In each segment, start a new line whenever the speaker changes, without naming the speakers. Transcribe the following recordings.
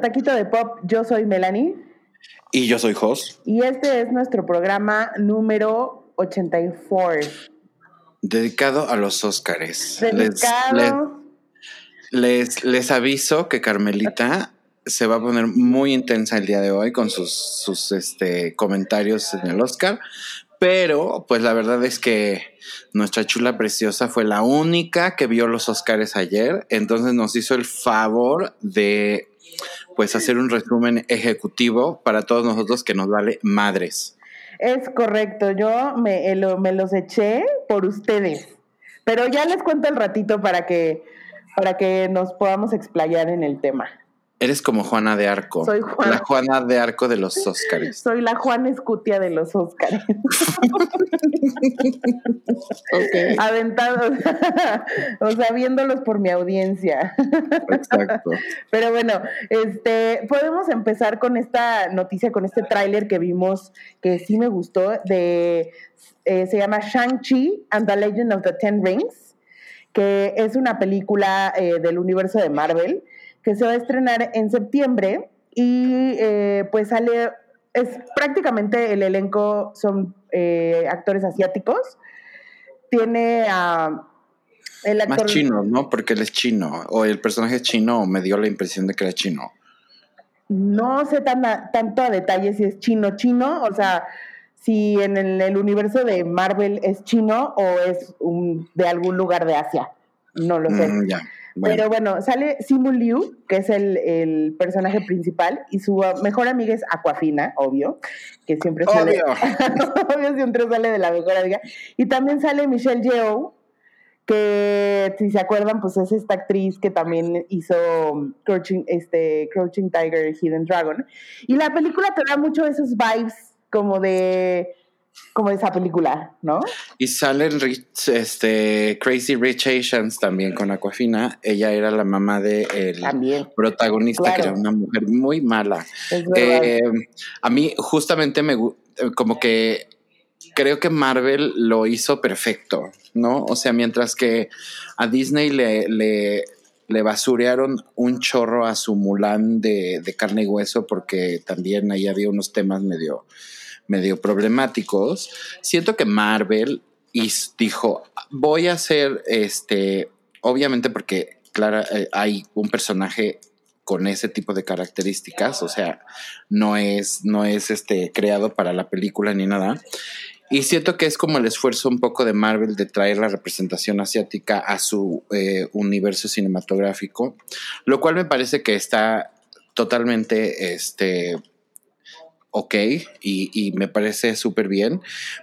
a Taquito de Pop. Yo soy Melanie.
Y yo soy Jos.
Y este es nuestro programa número 84.
Dedicado a los Óscares.
Dedicado.
Les, les, aviso que Carmelita se va a poner muy intensa el día de hoy con sus, sus este, comentarios en el Oscar. Pero, pues la verdad es que nuestra chula preciosa fue la única que vio los Oscars ayer. Entonces nos hizo el favor de pues hacer un resumen ejecutivo para todos nosotros que nos vale madres.
Es correcto, yo me, eh, me los eché por ustedes, pero ya les cuento el ratito para que, para que nos podamos explayar en el tema.
Eres como Juana de Arco.
Soy Juana.
La Juana de Arco de los Óscares.
Soy la Juana Escutia de los Óscares. okay. Aventados. o sea, viéndolos por mi audiencia.
Exacto.
Pero bueno, este, podemos empezar con esta noticia, con este tráiler que vimos, que sí me gustó, de, eh, se llama Shang-Chi and the Legend of the Ten Rings, que es una película eh, del universo de Marvel que se va a estrenar en septiembre y eh, pues sale, es prácticamente el elenco son eh, actores asiáticos. Tiene a...
el actor... Más chino, ¿no? Porque él es chino, o el personaje es chino, o me dio la impresión de que era chino.
No sé tan tanto a detalle si es chino chino, o sea, si en el, universo de Marvel es chino o es de algún lugar de Asia. No lo sé.
Mm,
Pero bueno, sale Simu Liu, que es el, personaje principal, y su mejor amiga es Aquafina, obvio, que siempre sale. obvio, siempre sale de la mejor amiga. Y también sale Michelle Yeoh, que si se acuerdan, pues es esta actriz que también hizo Crouching, este, Crouching Tiger, Hidden Dragon. Y la película te da mucho esos vibes como de como esa película, ¿no?
Y sale este, Crazy Rich Asians también con Aquafina. Ella era la mamá de el protagonista, que era una mujer muy mala. Eh, a mí justamente me como que creo que Marvel lo hizo perfecto, ¿no? O sea, mientras que a Disney le, le, le basurearon un chorro a su Mulan de, de carne y hueso porque también ahí había unos temas medio medio problemáticos, siento que Marvel dijo, voy a hacer este, obviamente porque, claro, eh, hay un personaje con ese tipo de características, o sea, no es, no es este, creado para la película ni nada. Y siento que es como el esfuerzo un poco de Marvel de traer la representación asiática a su eh, universo cinematográfico, lo cual me parece que está totalmente este, ok y, me parece súper bien,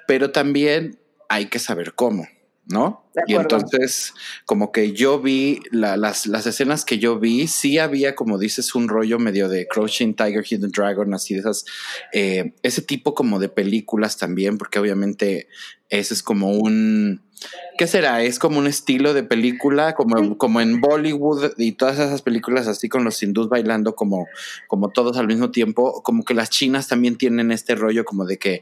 pero también hay que saber cómo. ¿No? Y entonces, como que yo vi las, las, escenas que yo vi, sí había, como dices, un rollo medio de Crouching Tiger, Hidden Dragon, así de esas, eh, ese tipo como de películas también, porque obviamente ese es como un, ¿qué será? Es como un estilo de película, como, como en Bollywood y todas esas películas así con los hindús bailando como, como todos al mismo tiempo, como que las chinas también tienen este rollo como de que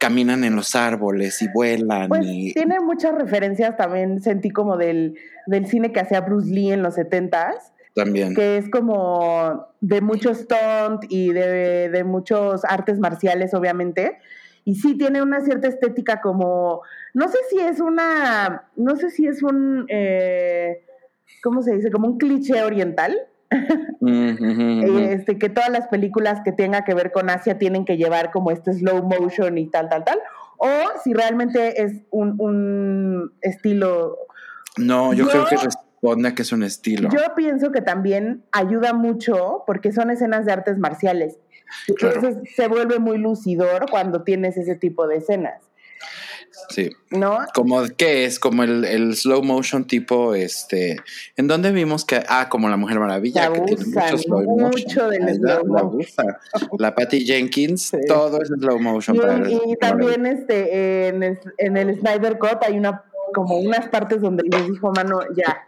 caminan en los árboles y vuelan.
Pues
y...
tiene muchas referencias también, sentí como del, del cine que hacía Bruce Lee en los setentas.
También.
Que es como de mucho stunt y de, de muchos artes marciales, obviamente. Y sí tiene una cierta estética como, no sé si es una, no sé si es un, eh, ¿cómo se dice? Como un cliché oriental. este, que todas las películas que tengan que ver con Asia tienen que llevar como este slow motion y tal, tal, tal. O si realmente es un, un estilo.
No, yo, creo que responde a que es un estilo.
Yo pienso que también ayuda mucho porque son escenas de artes marciales. Entonces se vuelve muy lucidor cuando tienes ese tipo de escenas.
Sí.
¿No?
Como que es como el, slow motion tipo, este, ¿en dónde vimos que, ah, como la Mujer Maravilla, que tiene mucho slow
mucho Del slow
motion. La, Patty Jenkins, todo es slow motion.
Y, también este, en, el, en el Snyder Cut hay una como unas partes donde les dijo, mano, ya,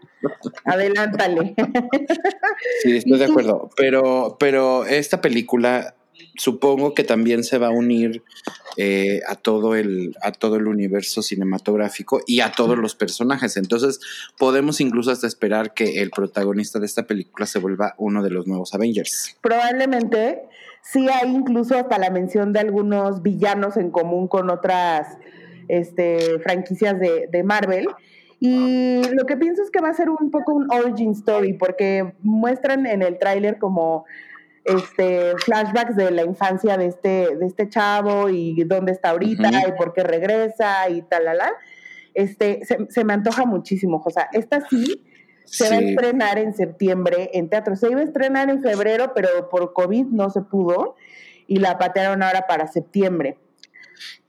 adelántale.
Sí, estoy de acuerdo. Pero, pero esta película supongo que también se va a unir eh, a, todo el, a todo el universo cinematográfico y a todos los personajes. Entonces, podemos incluso hasta esperar que el protagonista de esta película se vuelva uno de los nuevos Avengers.
Probablemente sí hay incluso hasta la mención de algunos villanos en común con otras este, franquicias de, de Marvel. Y lo que pienso es que va a ser un poco un origin story, porque muestran en el tráiler como este flashbacks de la infancia de este, de este chavo y dónde está ahorita y por qué regresa y tal, Este, se, me antoja muchísimo, o sea, esta sí se va a estrenar en septiembre en teatro. Se iba a estrenar en febrero, pero por COVID no se pudo y la patearon ahora para septiembre.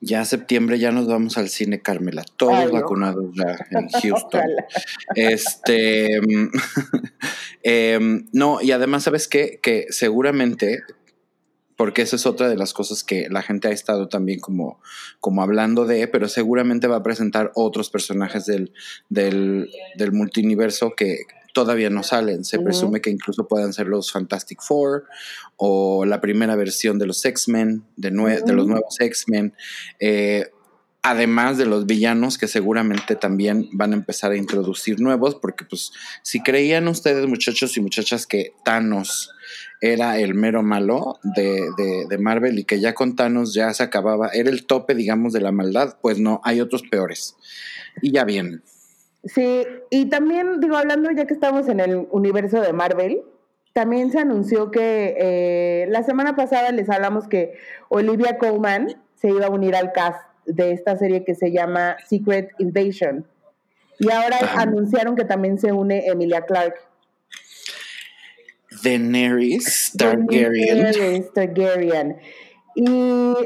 Ya septiembre ya nos vamos al cine Carmela, todos vacunados ya en Houston. este em, no, y además, ¿sabes qué? Que seguramente, porque esa es otra de las cosas que la gente ha estado también como, como hablando de, pero seguramente va a presentar otros personajes del, del, del multiverso que todavía no salen. Se presume que incluso puedan ser los Fantastic Four o la primera versión de los X-Men, de, de, los nuevos X-Men. Eh, además de los villanos que seguramente también van a empezar a introducir nuevos, porque pues si creían ustedes muchachos y muchachas que Thanos era el mero malo de, de, Marvel y que ya con Thanos ya se acababa, era el tope digamos de la maldad, pues no, hay otros peores. Y ya vienen.
Sí, y también digo, hablando ya que estamos en el universo de Marvel, también se anunció que eh, la semana pasada les hablamos que Olivia Colman se iba a unir al cast de esta serie que se llama Secret Invasion. Y ahora anunciaron que también se une Emilia Clarke.
Daenerys Targaryen.
Daenerys Targaryen. Y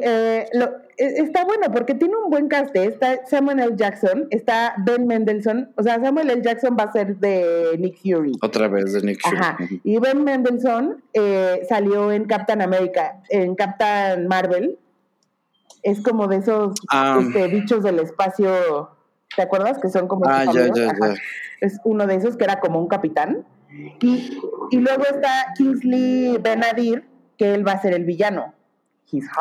eh, lo, e, está bueno porque tiene un buen cast. ¿eh? Está Samuel L. Jackson, está Ben Mendelssohn. O sea, Samuel L. Jackson va a ser de Nick Fury.
Otra vez de Nick Fury. Ajá.
Y Ben Mendelssohn eh, salió en Captain America, en Captain Marvel. Es como de esos ah. este, bichos del espacio. ¿Te acuerdas? Que son como.
Ah, ya, ya, ya.
Es uno de esos que era como un capitán. Y, y luego está Kingsley Benadir, que él va a ser el villano.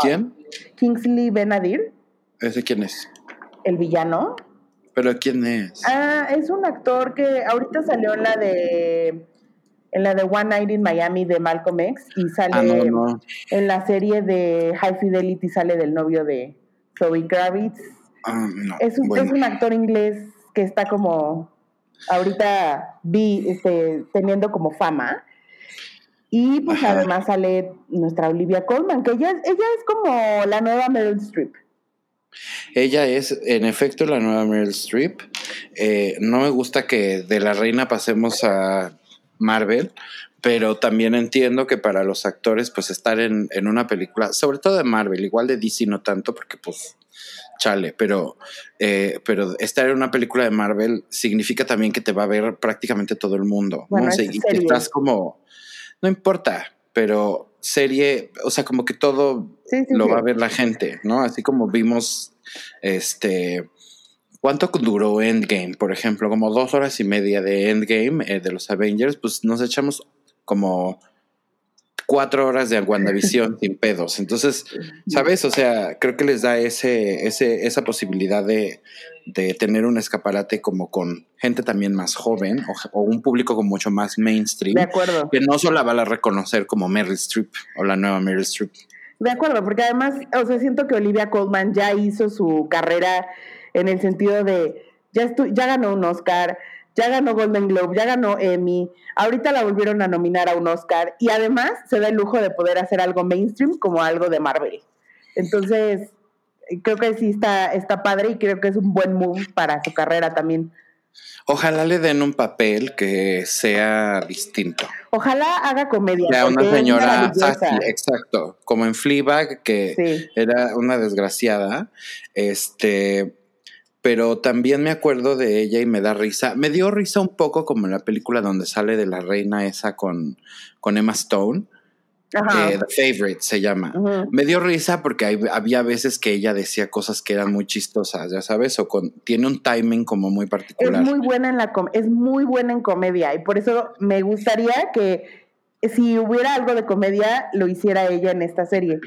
¿Quién?
Kingsley Benadir.
¿Ese quién es?
El villano.
¿Pero quién es?
Ah, es un actor que ahorita salió en la de en la de One Night in Miami de Malcolm X y sale ah, en la serie de High Fidelity sale del novio de Zoe Kravitz.
Ah,
es, un, es un actor inglés que está como ahorita vi este, teniendo como fama y pues además sale nuestra Olivia Colman, que ella, ella es como la nueva Meryl Streep.
Ella es, en efecto, la nueva Meryl Streep. Eh, no me gusta que de la reina pasemos a Marvel, pero también entiendo que para los actores, pues estar en, en, una película, sobre todo de Marvel, igual de DC no tanto, porque pues chale, pero, eh, pero estar en una película de Marvel significa también que te va a ver prácticamente todo el mundo. ¿no? y estás como no importa, pero serie, o sea, como que todo lo va a ver la gente, ¿no? Así como vimos, este, ¿cuánto duró Endgame? Por ejemplo, como dos horas y media de Endgame eh, de los Avengers, pues nos echamos como cuatro horas de WandaVision sin pedos. Entonces, ¿sabes? O sea, creo que les da ese, ese, esa posibilidad de, de tener un escaparate como con gente también más joven o, un público con mucho más mainstream.
De acuerdo.
Que no solo la va a reconocer como Meryl Streep o la nueva Meryl Streep.
De acuerdo, porque además, o sea, siento que Olivia Colman ya hizo su carrera en el sentido de, ya, ya ganó un Oscar, ya ganó Golden Globe, ya ganó Emmy, ahorita la volvieron a nominar a un Oscar y además se da el lujo de poder hacer algo mainstream como algo de Marvel. Entonces, creo que sí está, está padre y creo que es un buen move para su carrera también.
Ojalá le den un papel que sea distinto.
Ojalá haga comedia.
Ya una señora exacto, como en Fleabag, que era una desgraciada. Este, pero también me acuerdo de ella y me da risa. Me dio risa un poco como en la película donde sale de la reina esa con, con Emma Stone The Favorite se llama. Me dio risa porque había veces que ella decía cosas que eran muy chistosas, ya sabes, o con, tiene un timing como muy particular.
Es muy buena en la es muy buena en comedia y por eso me gustaría que si hubiera algo de comedia, lo hiciera ella en esta serie.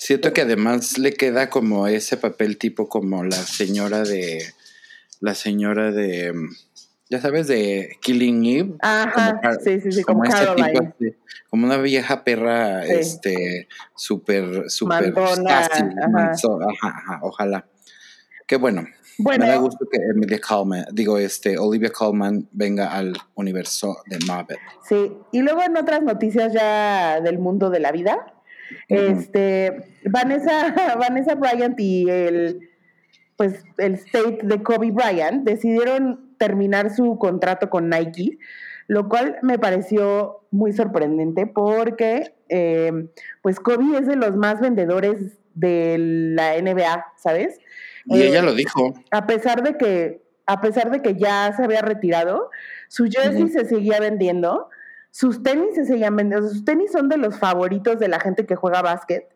Siento que además le queda como ese papel tipo como la señora de la señora de ya sabes de Killing Eve
Ajá, sí, sí, sí, como, Caroline.
como una vieja perra este súper súper ajá. ojalá. Qué bueno. bueno. Me da gusto que Emilia Colman, digo, este, Olivia Colman venga al universo de Marvel.
Sí, y luego en otras noticias ya del mundo de la vida, este, Vanessa, Vanessa Bryant y el, pues, el state de Kobe Bryant decidieron terminar su contrato con Nike, lo cual me pareció muy sorprendente porque, eh, pues, Kobe es de los más vendedores de la NBA, ¿sabes?
Y ella eh, lo dijo.
A pesar de que, a pesar de que ya se había retirado, su jersey se seguía vendiendo sus tenis se llaman, sus tenis son de los favoritos de la gente que juega básquet.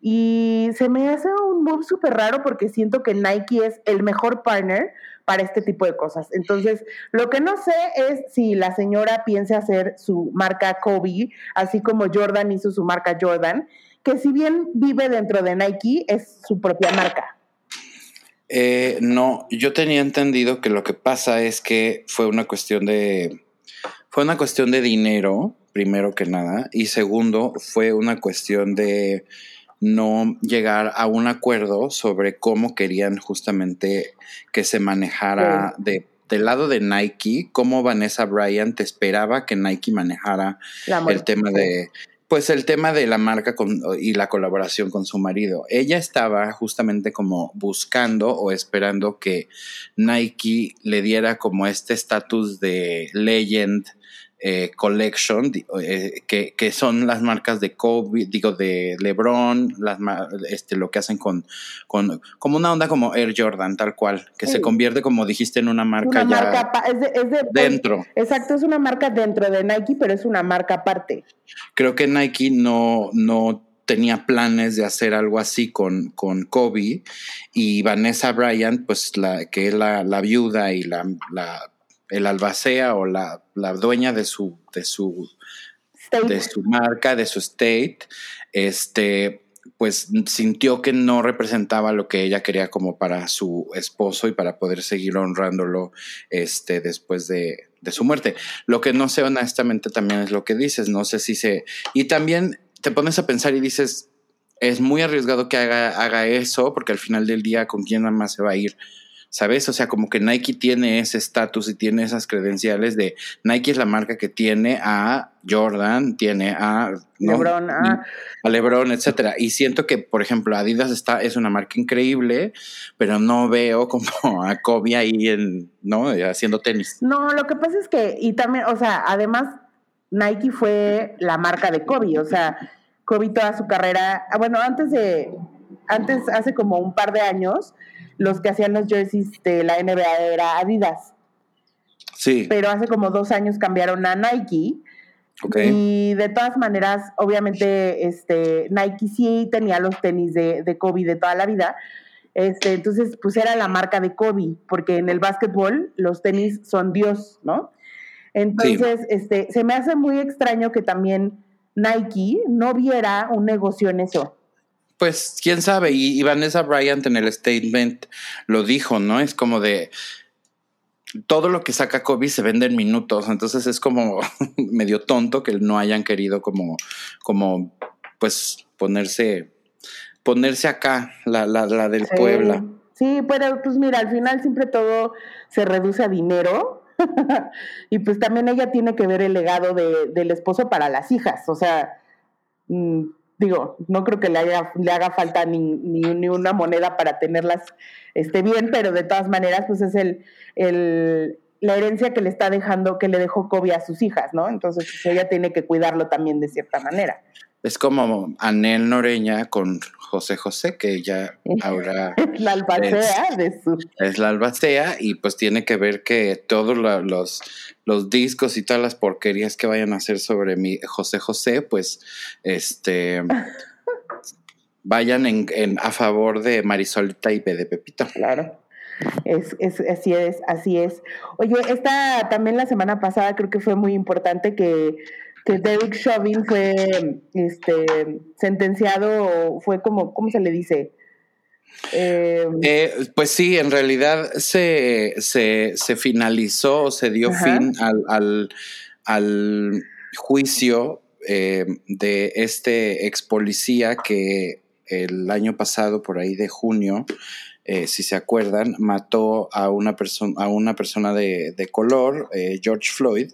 Y se me hace un move súper raro porque siento que Nike es el mejor partner para este tipo de cosas. Entonces, lo que no sé es si la señora piensa hacer su marca Kobe, así como Jordan hizo su marca Jordan, que si bien vive dentro de Nike, es su propia marca.
Eh, no, yo tenía entendido que lo que pasa es que fue una cuestión de fue una cuestión de dinero, primero que nada, y segundo, fue una cuestión de no llegar a un acuerdo sobre cómo querían justamente que se manejara de, del lado de Nike, cómo Vanessa Bryant esperaba que Nike manejara el tema de pues el tema de la marca y la colaboración con su marido. Ella estaba justamente como buscando o esperando que Nike le diera como este estatus de legend eh, collection, eh, que, son las marcas de Kobe, digo, de LeBron, las, este, lo que hacen con, con, como una onda como Air Jordan, tal cual, que se convierte, como dijiste, en una marca ya
es de, dentro. Exacto, es una marca dentro de Nike, pero es una marca aparte.
Creo que Nike no, no tenía planes de hacer algo así con, con Kobe y Vanessa Bryant, pues la que es la, la viuda y la, la el albacea o la, dueña de su, de su, de su marca, de su state, este, pues sintió que no representaba lo que ella quería como para su esposo y para poder seguir honrándolo este, después de, de su muerte. Lo que no sé honestamente también es lo que dices, no sé si se... Y también te pones a pensar y dices, es muy arriesgado que haga, haga eso, porque al final del día, ¿con quién nada más se va a ir? ¿Sabes? O sea, como que Nike tiene ese estatus y tiene esas credenciales de Nike es la marca que tiene a Jordan, tiene a
LeBron,
a, LeBron, etcétera. Y siento que, por ejemplo, Adidas está es una marca increíble, pero no veo como a Kobe ahí en, ¿no? haciendo tenis.
No, lo que pasa es que y también, o sea, además Nike fue la marca de Kobe, o sea, Kobe toda su carrera, ah, bueno, antes de antes hace como un par de años los que hacían los jerseys de la NBA era Adidas.
Sí.
Pero hace como dos años cambiaron a Nike. Y de todas maneras, obviamente, este, Nike sí tenía los tenis de, de Kobe de toda la vida. Este, entonces, pues era la marca de Kobe, porque en el básquetbol los tenis son Dios, ¿no? Entonces, este, se me hace muy extraño que también Nike no viera un negocio en eso
pues quién sabe. Y, Vanessa Bryant en el statement lo dijo, ¿no? Es como de todo lo que saca Kobe se vende en minutos, entonces es como medio tonto que no hayan querido como, como pues ponerse, ponerse acá, la, la, la del Puebla.
Sí, pero pues mira, al final siempre todo se reduce a dinero. y pues también ella tiene que ver el legado de, del esposo para las hijas. O sea, mm, digo, no creo que le, haya, le haga falta ni, ni, una moneda para tenerlas este, bien, pero de todas maneras, pues es el, el, la herencia que le está dejando, que le dejó Kobe a sus hijas, ¿no? Entonces pues, ella tiene que cuidarlo también de cierta manera.
Es como Anel Noreña con José José, que ella ahora...
es la albacea de su...
Es la albacea y pues tiene que ver que todos los, los discos y todas las porquerías que vayan a hacer sobre mi José José, pues este... vayan en, en, a favor de Marisolita y de Pepito.
Claro. Es, es, así es, así es. Oye, esta también la semana pasada creo que fue muy importante que que Derek Chauvin fue este, sentenciado, fue como, ¿cómo se le dice?
Eh, eh, pues sí, en realidad se, se, finalizó, se dio fin al, al, juicio eh, de este ex policía que el año pasado, por ahí de junio, si se acuerdan, mató a una, persona a una persona de, de color, George Floyd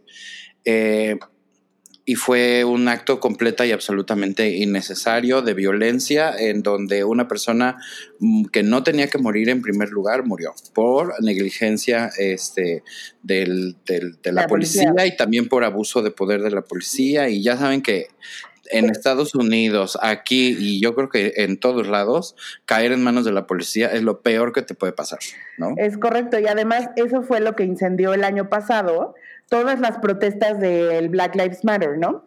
y fue un acto completa y absolutamente innecesario de violencia en donde una persona mm, que no tenía que morir en primer lugar murió por negligencia este, del, de la, policía. y también por abuso de poder de la policía y ya saben que en Estados Unidos, aquí y yo creo que en todos lados, caer en manos de la policía es lo peor que te puede pasar, ¿no?
Es correcto y además eso fue lo que incendió el año pasado todas las protestas del Black Lives Matter, ¿no?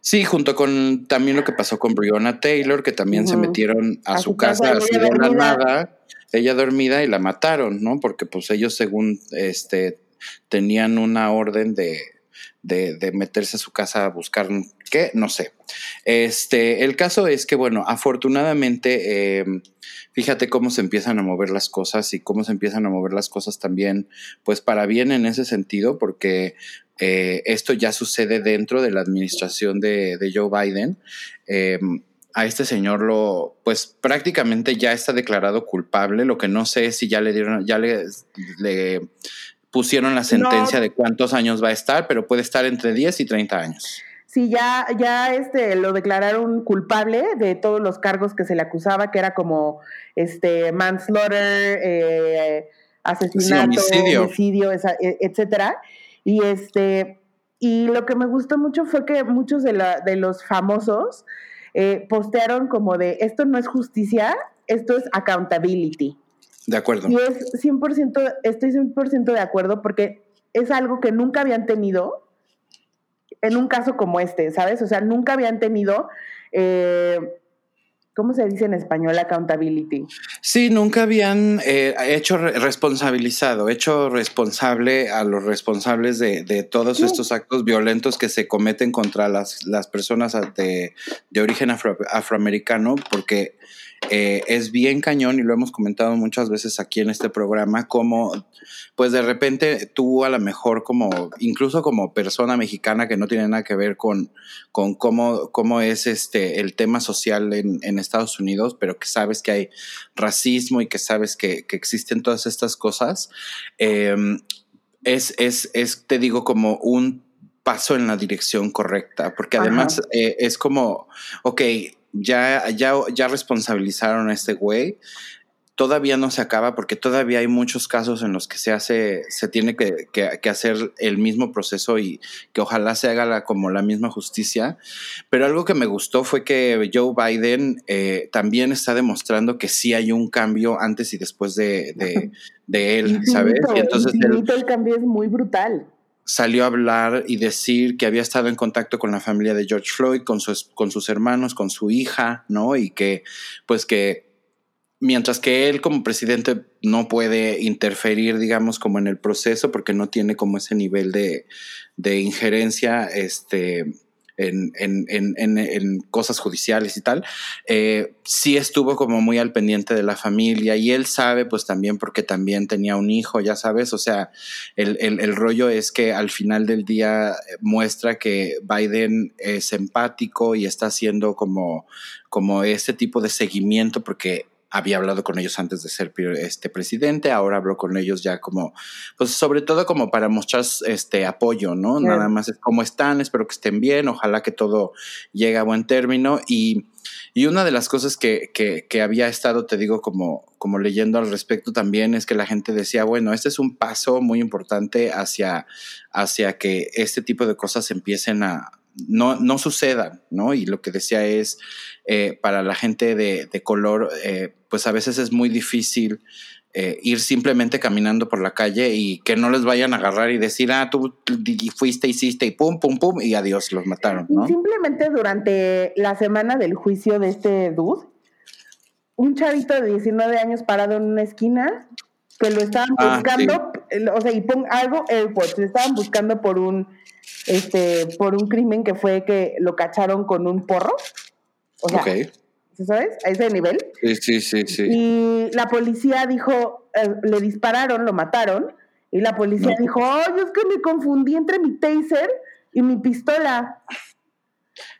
Sí, junto con también lo que pasó con Breonna Taylor, que también se metieron a, su, casa, así de la nada, ella dormida y la mataron, ¿no? Porque pues ellos según este tenían una orden de, de, meterse a su casa a buscar qué, no sé. Este, el caso es que, bueno, afortunadamente, em, fíjate cómo se empiezan a mover las cosas y cómo se empiezan a mover las cosas también, pues para bien en ese sentido, porque eh, esto ya sucede dentro de la administración de, Joe Biden. Em, a este señor lo, pues prácticamente ya está declarado culpable. Lo que no sé es si ya le dieron, ya le pusieron la sentencia de cuántos años va a estar, pero puede estar entre 10 y 30 años.
Sí, ya, ya este, lo declararon culpable de todos los cargos que se le acusaba, que era como este manslaughter, eh, asesinato, homicidio, e, etcétera. Y este, y lo que me gustó mucho fue que muchos de, la, de los famosos eh, postearon como de esto no es justicia, esto es accountability.
De acuerdo.
Y es 100%, estoy 100% de acuerdo porque es algo que nunca habían tenido en un caso como este, ¿sabes? O sea, nunca habían tenido, eh, ¿cómo se dice en español? Accountability.
Sí, nunca habían eh, hecho responsabilizado, hecho responsable a los responsables de, todos estos actos violentos que se cometen contra las, las personas de, origen afroamericano, porque eh, es bien cañón y lo hemos comentado muchas veces aquí en este programa, como pues de repente tú a lo mejor como, incluso como persona mexicana que no tiene nada que ver con, con cómo, cómo es este el tema social en, en Estados Unidos, pero que sabes que hay racismo y que sabes que, que existen todas estas cosas, em, es, es, es, te digo, como un paso en la dirección correcta, porque además eh, es como, ok, ya, ya, ya responsabilizaron a este güey. Todavía no se acaba porque todavía hay muchos casos en los que se hace, se tiene que, que, hacer el mismo proceso y que ojalá se haga la, como la misma justicia. Pero algo que me gustó fue que Joe Biden eh, también está demostrando que sí hay un cambio antes y después de, de, él, ¿sabes?
Y entonces el cambio es muy brutal
salió a hablar y decir que había estado en contacto con la familia de George Floyd, con, con sus hermanos, con su hija, ¿no? Y que, pues que mientras que él como presidente no puede interferir, digamos, como en el proceso, porque no tiene como ese nivel de, de injerencia, este, en, en, en, en, cosas judiciales y tal, eh, sí estuvo como muy al pendiente de la familia y él sabe pues también porque también tenía un hijo, ya sabes, o sea, el, el, el rollo es que al final del día muestra que Biden es empático y está haciendo como, como este tipo de seguimiento porque había hablado con ellos antes de ser este presidente, ahora hablo con ellos ya como, pues sobre todo como para mostrar este apoyo, ¿no? Nada más es cómo están, espero que estén bien, ojalá que todo llegue a buen término y, y una de las cosas que, que, que, había estado, te digo, como, como leyendo al respecto también es que la gente decía, bueno, este es un paso muy importante hacia, hacia que este tipo de cosas empiecen a, no, no sucedan, ¿no? Y lo que decía es, eh, para la gente de, de color, eh, pues a veces es muy difícil eh, ir simplemente caminando por la calle y que no les vayan a agarrar y decir, ah, tú fuiste, hiciste y pum, pum, pum, y adiós, los mataron, ¿no?
Simplemente durante la semana del juicio de este dude, un chavito de 19 años parado en una esquina, que lo estaban ah, buscando, o sea, y pon algo airport, lo estaban buscando por un este, por un crimen que fue que lo cacharon con un porro. O sea, ¿sabes? A ese nivel.
Sí, sí, sí, sí.
Y la policía dijo, eh, le dispararon, lo mataron, y la policía dijo, ay, es que me confundí entre mi taser y mi pistola.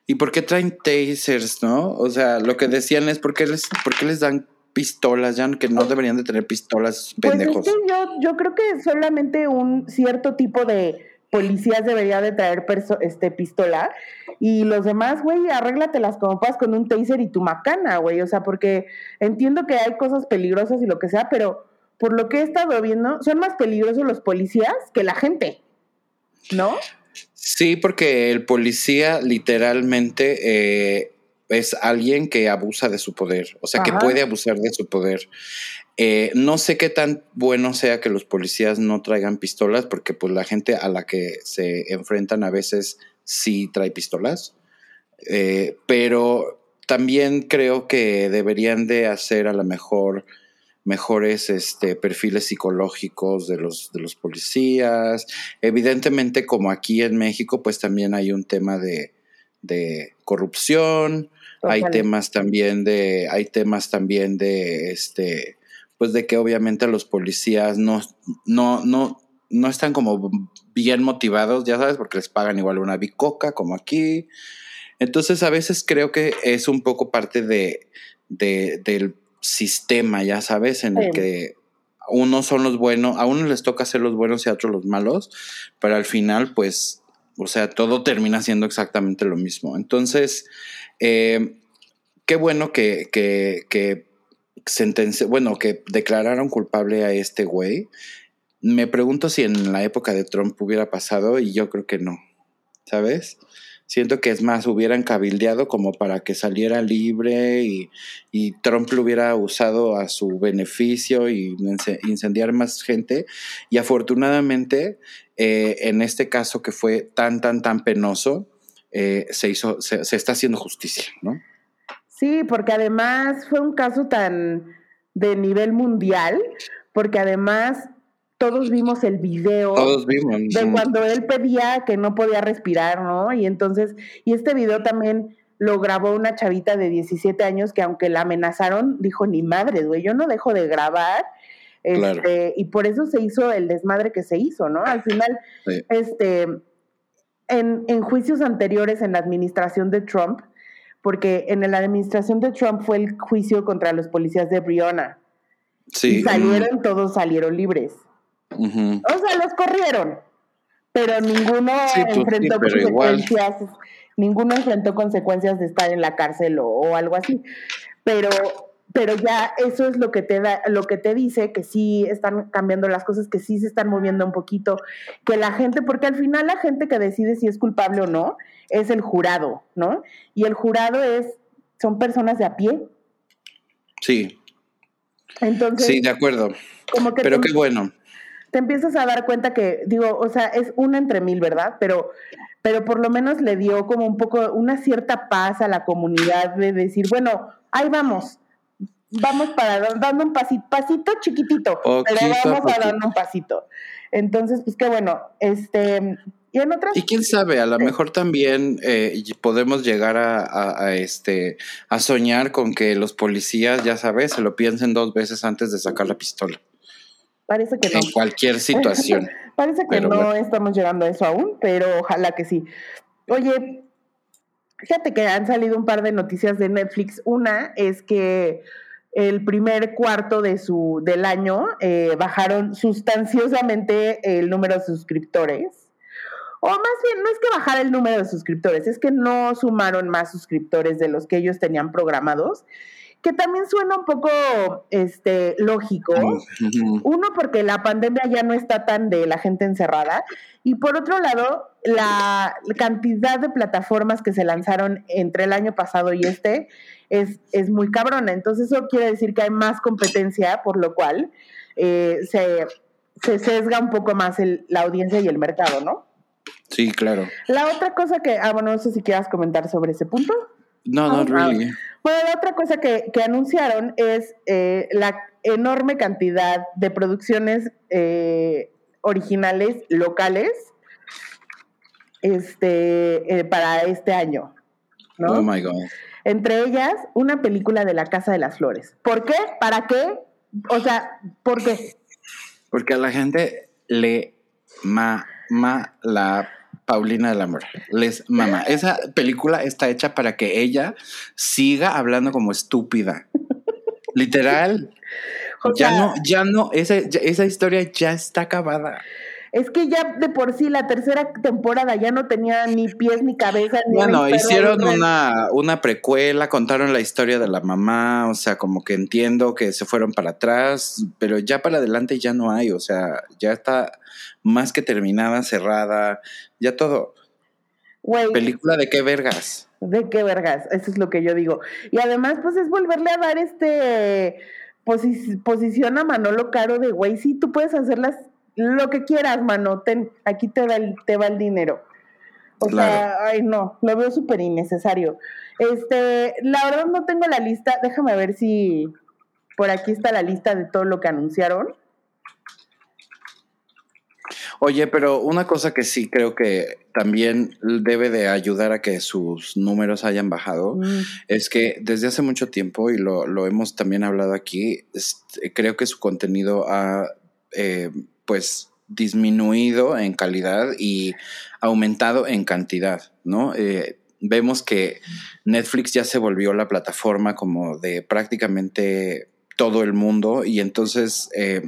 ¿Y por qué traen tasers, no? O sea, lo que decían es, ¿por qué les, por qué les dan pistolas, ya que no deberían de tener pistolas pendejos.
Pues es que yo, yo creo que solamente un cierto tipo de policías debería de traer este pistola y los demás, güey, arréglatelas como puedas con un taser y tu macana, güey, o sea, porque entiendo que hay cosas peligrosas y lo que sea, pero por lo que he estado viendo, son más peligrosos los policías que la gente, ¿no?
Sí, porque el policía literalmente eh, es alguien que abusa de su poder, o sea, que puede abusar de su poder. Eh, no sé qué tan bueno sea que los policías no traigan pistolas, porque pues la gente a la que se enfrentan a veces sí trae pistolas, eh, pero también creo que deberían de hacer a lo mejor mejores este, perfiles psicológicos de los, de los policías. Evidentemente, como aquí en México, pues también hay un tema de, de corrupción, hay temas también de, hay temas también de este, pues de que obviamente los policías no, no, no, no están como bien motivados, ya sabes, porque les pagan igual una bicoca como aquí. Entonces a veces creo que es un poco parte de, del sistema, ya sabes, en el que unos son los buenos, a unos les toca ser los buenos y a otros los malos, pero al final, pues, o sea, todo termina siendo exactamente lo mismo. Entonces, eh, qué bueno que, que, que bueno, que declararon culpable a este güey. Me pregunto si en la época de Trump hubiera pasado y yo creo que no, ¿sabes? Siento que es más, hubieran cabildeado como para que saliera libre y, y Trump lo hubiera usado a su beneficio y incendiar más gente. Y afortunadamente, eh, en este caso que fue tan, tan, tan penoso, eh, se hizo, se, está haciendo justicia, ¿no?
Sí, porque además fue un caso tan de nivel mundial, porque además todos vimos el video de cuando él pedía que no podía respirar, ¿no? Y entonces, y este video también lo grabó una chavita de 17 años que aunque la amenazaron, dijo, ni madre, güey, yo no dejo de grabar. Este, y por eso se hizo el desmadre que se hizo, ¿no? Al final, este, en, juicios anteriores en la administración de Trump, porque en la administración de Trump fue el juicio contra los policías de Briona. Sí. Y salieron, todos salieron libres. O sea, los corrieron, pero ninguno pues enfrentó consecuencias, ninguno enfrentó consecuencias de estar en la cárcel o, o algo así. Pero pero ya eso es lo que te da, lo que te dice que sí están cambiando las cosas, que sí se están moviendo un poquito, que la gente, porque al final la gente que decide si es culpable o no es el jurado, ¿no? Y el jurado es, son personas de a pie.
Sí. Entonces. Sí, de acuerdo. Como que pero qué bueno.
Te empiezas a dar cuenta que, digo, o sea, es una entre mil, ¿verdad? Pero, pero por lo menos le dio como un poco, una cierta paz a la comunidad de decir, bueno, ahí vamos, vamos para dando un pasito, pasito chiquitito, pero vamos a dar un pasito. Entonces, pues qué bueno, este, y en otras...
Y quién sabe, a lo mejor también eh, podemos llegar a, este, a soñar con que los policías, ya sabes, se lo piensen dos veces antes de sacar la pistola.
Parece que no.
En cualquier situación.
Parece que no estamos llegando a eso aún, pero ojalá que sí. Oye, fíjate que han salido un par de noticias de Netflix. Una es que el primer cuarto de su, del año eh, bajaron sustanciosamente el número de suscriptores. O más bien, no es que bajara el número de suscriptores, es que no sumaron más suscriptores de los que ellos tenían programados, que también suena un poco este, lógico. Uno, porque la pandemia ya no está tan de la gente encerrada. Y por otro lado, la cantidad de plataformas que se lanzaron entre el año pasado y este es, es muy cabrona. Entonces eso quiere decir que hay más competencia, por lo cual eh, se, se, sesga un poco más el, la audiencia y el mercado, ¿no?
Sí, claro.
La otra cosa que, ah, bueno, no sé si quieras comentar sobre ese punto.
No, no, ah, really.
Bueno, la otra cosa que, que anunciaron es eh, la enorme cantidad de producciones eh, originales locales este, eh, para este año. ¿no?
Oh my God.
Entre ellas, una película de la Casa de las Flores. ¿Por qué? ¿Para qué? O sea, ¿por qué?
Porque a la gente le mama la Paulina del Amor. Les mama. Esa película está hecha para que ella siga hablando como estúpida. Literal. ya no, ya no, esa, esa historia ya está acabada.
Es que ya de por sí la tercera temporada ya no tenía ni pies ni cabeza. Ni
bueno, hicieron una, una precuela, contaron la historia de la mamá, o sea, como que entiendo que se fueron para atrás, pero ya para adelante ya no hay, o sea, ya está más que terminada, cerrada, ya todo. ¿Película de qué vergas?
De qué vergas, eso es lo que yo digo. Y además, pues es volverle a dar este posición a Manolo Caro de, güey, sí, tú puedes hacer las lo que quieras, mano, aquí te va el, te va el dinero. O sea, ay no, lo veo súper innecesario. Este, la verdad no tengo la lista, déjame ver si por aquí está la lista de todo lo que anunciaron.
Oye, pero una cosa que sí creo que también debe de ayudar a que sus números hayan bajado mm. es que desde hace mucho tiempo, y lo, lo hemos también hablado aquí, creo que su contenido ha eh, pues disminuido en calidad y aumentado en cantidad, ¿no? Eh, vemos que Netflix ya se volvió la plataforma como de prácticamente todo el mundo y entonces eh,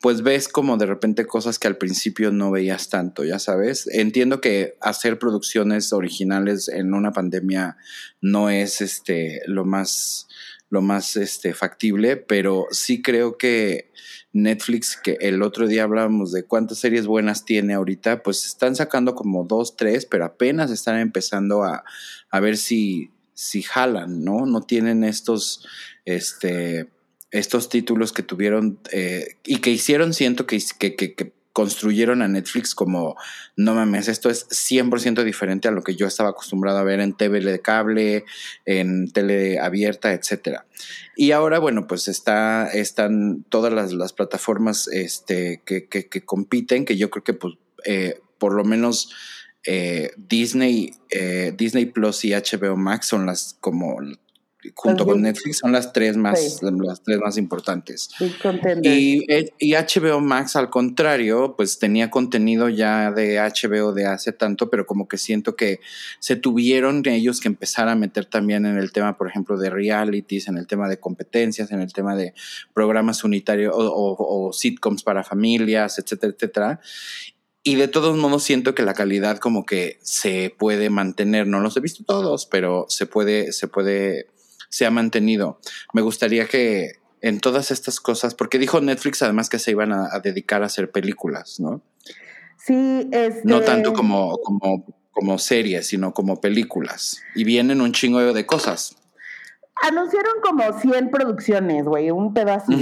pues ves como de repente cosas que al principio no veías tanto, ya sabes. Entiendo que hacer producciones originales en una pandemia no es este lo más lo más este factible, pero sí creo que Netflix, que el otro día hablábamos de cuántas series buenas tiene ahorita, pues están sacando como dos, tres, pero apenas están empezando a, a ver si, si jalan, ¿no? No tienen estos, este, estos títulos que tuvieron eh, y que hicieron, siento que, que, que construyeron a Netflix como, no mames, esto es 100% diferente a lo que yo estaba acostumbrado a ver en TV de cable, en tele abierta, etc. Y ahora, bueno, pues está, están todas las, plataformas este, que, compiten, que yo creo que pues, eh, por lo menos... Eh, Disney, eh, Disney Plus y HBO Max son las como junto con Netflix son las tres más las tres más importantes. Y, y, HBO Max al contrario pues tenía contenido ya de HBO de hace tanto pero como que siento que se tuvieron ellos que empezar a meter también en el tema por ejemplo de realities en el tema de competencias en el tema de programas unitarios o, o sitcoms para familias etcétera etcétera. Y de todos modos siento que la calidad como que se puede mantener, no los he visto todos, pero se puede, se puede se ha mantenido. Me gustaría que en todas estas cosas, porque dijo Netflix además que se iban a, dedicar a hacer películas, ¿no?
Sí, es.
No tanto como, como, como series, sino como películas. Y vienen un chingo de cosas.
Anunciaron como 100 producciones, güey, un pedazo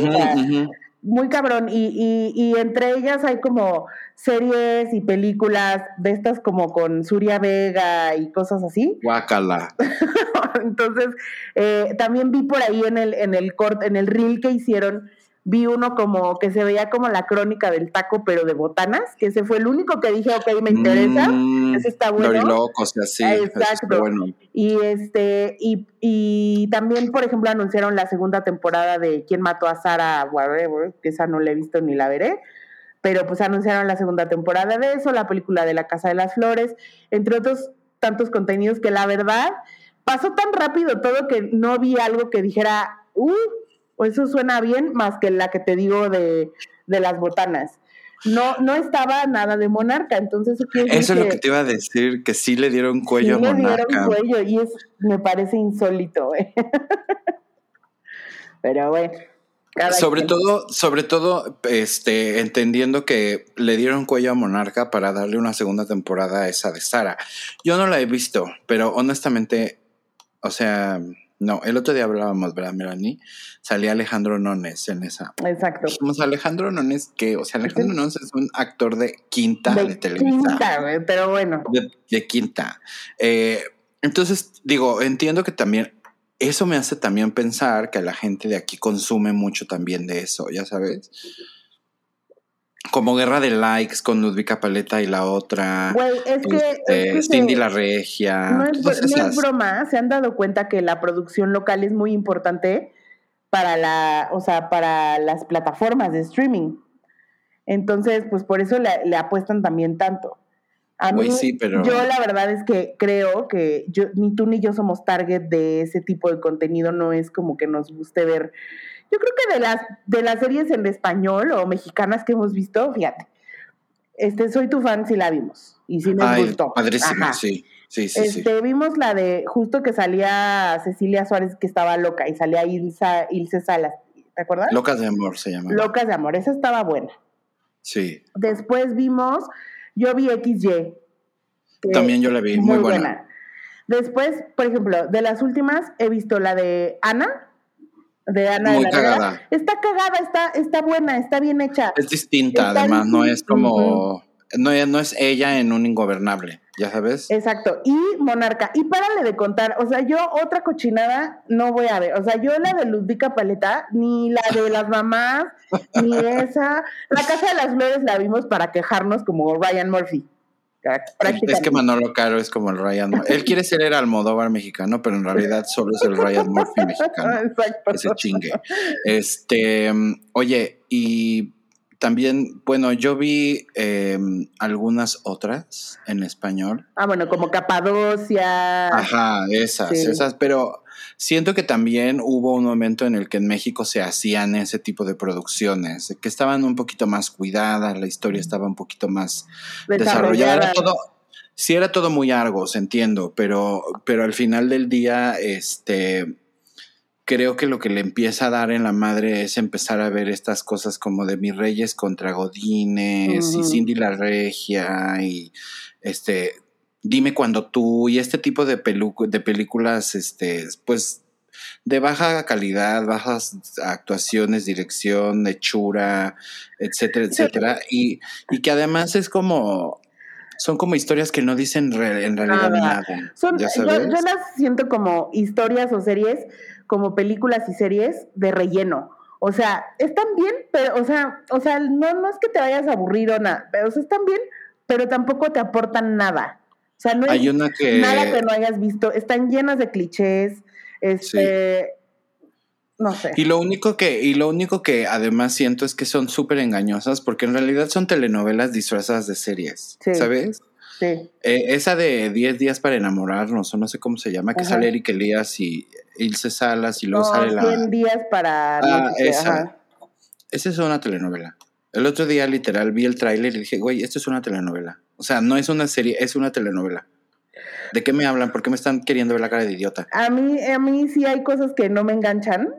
muy cabrón. Y, y, y, entre ellas hay como series y películas de estas como con Suria Vega y cosas así.
Guácala.
Entonces, eh, también vi por ahí en el, en el en el reel que hicieron, vi uno como que se veía como la crónica del taco, pero de botanas, que ese fue el único que dije, ok, me interesa, mm, ese está bueno.
Locos, así. Exacto.
Y este, y, y, también, por ejemplo, anunciaron la segunda temporada de ¿Quién mató a Sara Whatever? Que esa no la he visto ni la veré. Pero pues anunciaron la segunda temporada de eso, la película de La Casa de las Flores, entre otros tantos contenidos que la verdad pasó tan rápido todo que no vi algo que dijera, uh, eso suena bien, más que la que te digo de, las botanas. No, no estaba nada de monarca, entonces
eso es lo que te iba a decir, que sí le dieron cuello a monarca. Le dieron
cuello y es, me parece insólito. ¿eh? Pero bueno.
Sobre todo, sobre todo, este, entendiendo que le dieron cuello a Monarca para darle una segunda temporada a esa de Sara. Yo no la he visto, pero honestamente o sea, no, el otro día hablábamos, ¿verdad, Melanie? Salía Alejandro Nones en esa.
Exacto.
Dijimos, Alejandro Nones, que, o sea, Alejandro Nones es un actor de quinta de, de televisión.
Quinta, pero bueno.
De, quinta. Eh, entonces, digo, entiendo que también eso me hace también pensar que la gente de aquí consume mucho también de eso, ya sabes como guerra de likes con Ludvika Paleta y la otra.
Güey, es que,
este, Cindy la Regia.
No es, no es broma, se han dado cuenta que la producción local es muy importante para la, o sea, para las plataformas de streaming. Entonces, pues por eso le, apuestan también tanto. A mí, sí, pero... Yo la verdad es que creo que yo, ni tú ni yo somos target de ese tipo de contenido, no es como que nos guste ver yo creo que de las, de las series en español o mexicanas que hemos visto, fíjate, este, soy tu fan si la vimos y si nos gustó.
Padrísima, sí. Sí, sí,
este, Vimos la de justo que salía Cecilia Suárez que estaba loca y salía Ilsa, Ilse Salas, ¿te acuerdas?
Locas de amor se llama.
Locas de amor, esa estaba buena.
Sí.
Después vimos, yo vi XY.
También yo la vi, muy, buena. buena.
Después, por ejemplo, de las últimas he visto la de Ana, de Ana
Muy cagada.
Está cagada, está, está buena, está bien hecha.
Es distinta, además, no es como. no, no es ella en un ingobernable, ya sabes.
Exacto. Y Monarca. Y párale de contar, o sea, yo otra cochinada no voy a ver. O sea, yo la de Ludvika Paleta, ni la de las mamás, ni esa. La Casa de las Flores la vimos para quejarnos como Ryan Murphy.
Es que Manolo Caro es como el Ryan Murphy. Él quiere ser el Almodóvar mexicano, pero en realidad solo es el Ryan Murphy mexicano. Exacto. Ese chingue. Este, oye, y también, bueno, yo vi em, algunas otras en español.
Ah, bueno, como Capadocia.
Ajá, esas, esas, pero siento que también hubo un momento en el que en México se hacían ese tipo de producciones, que estaban un poquito más cuidadas, la historia estaba un poquito más desarrollada. todo, sí era todo muy Argos, entiendo, pero, pero al final del día, este creo que lo que le empieza a dar en la madre es empezar a ver estas cosas como de mis reyes contra Godines y Cindy la Regia y este Dime cuando tú y este tipo de, de películas, este, pues de baja calidad, bajas actuaciones, dirección, hechura, etcétera, etcétera, y, y que además es como son como historias que no dicen en realidad nada.
Yo, yo, las siento como historias o series, como películas y series de relleno. O sea, están bien, pero, o sea, o sea, no, no es que te vayas a aburrir o nada, pero están bien, pero tampoco te aportan nada. O sea, no hay una que... nada que no hayas visto. Están llenas de clichés. Este. No sé.
Y lo único que, y lo único que además siento es que son súper engañosas, porque en realidad son telenovelas disfrazadas de series. ¿Sabes? Sí. Eh, esa de 10 días para enamorarnos, o no sé cómo se llama, que sale Eric Elías y Ilse Salas y luego sale la.
100 días para. Ah,
esa. Esa es una telenovela. El otro día, literal, vi el tráiler y dije, güey, esto es una telenovela. O sea, no es una serie, es una telenovela. ¿De qué me hablan? ¿Por qué me están queriendo ver la cara de idiota?
A mí, a mí sí hay cosas que no me enganchan,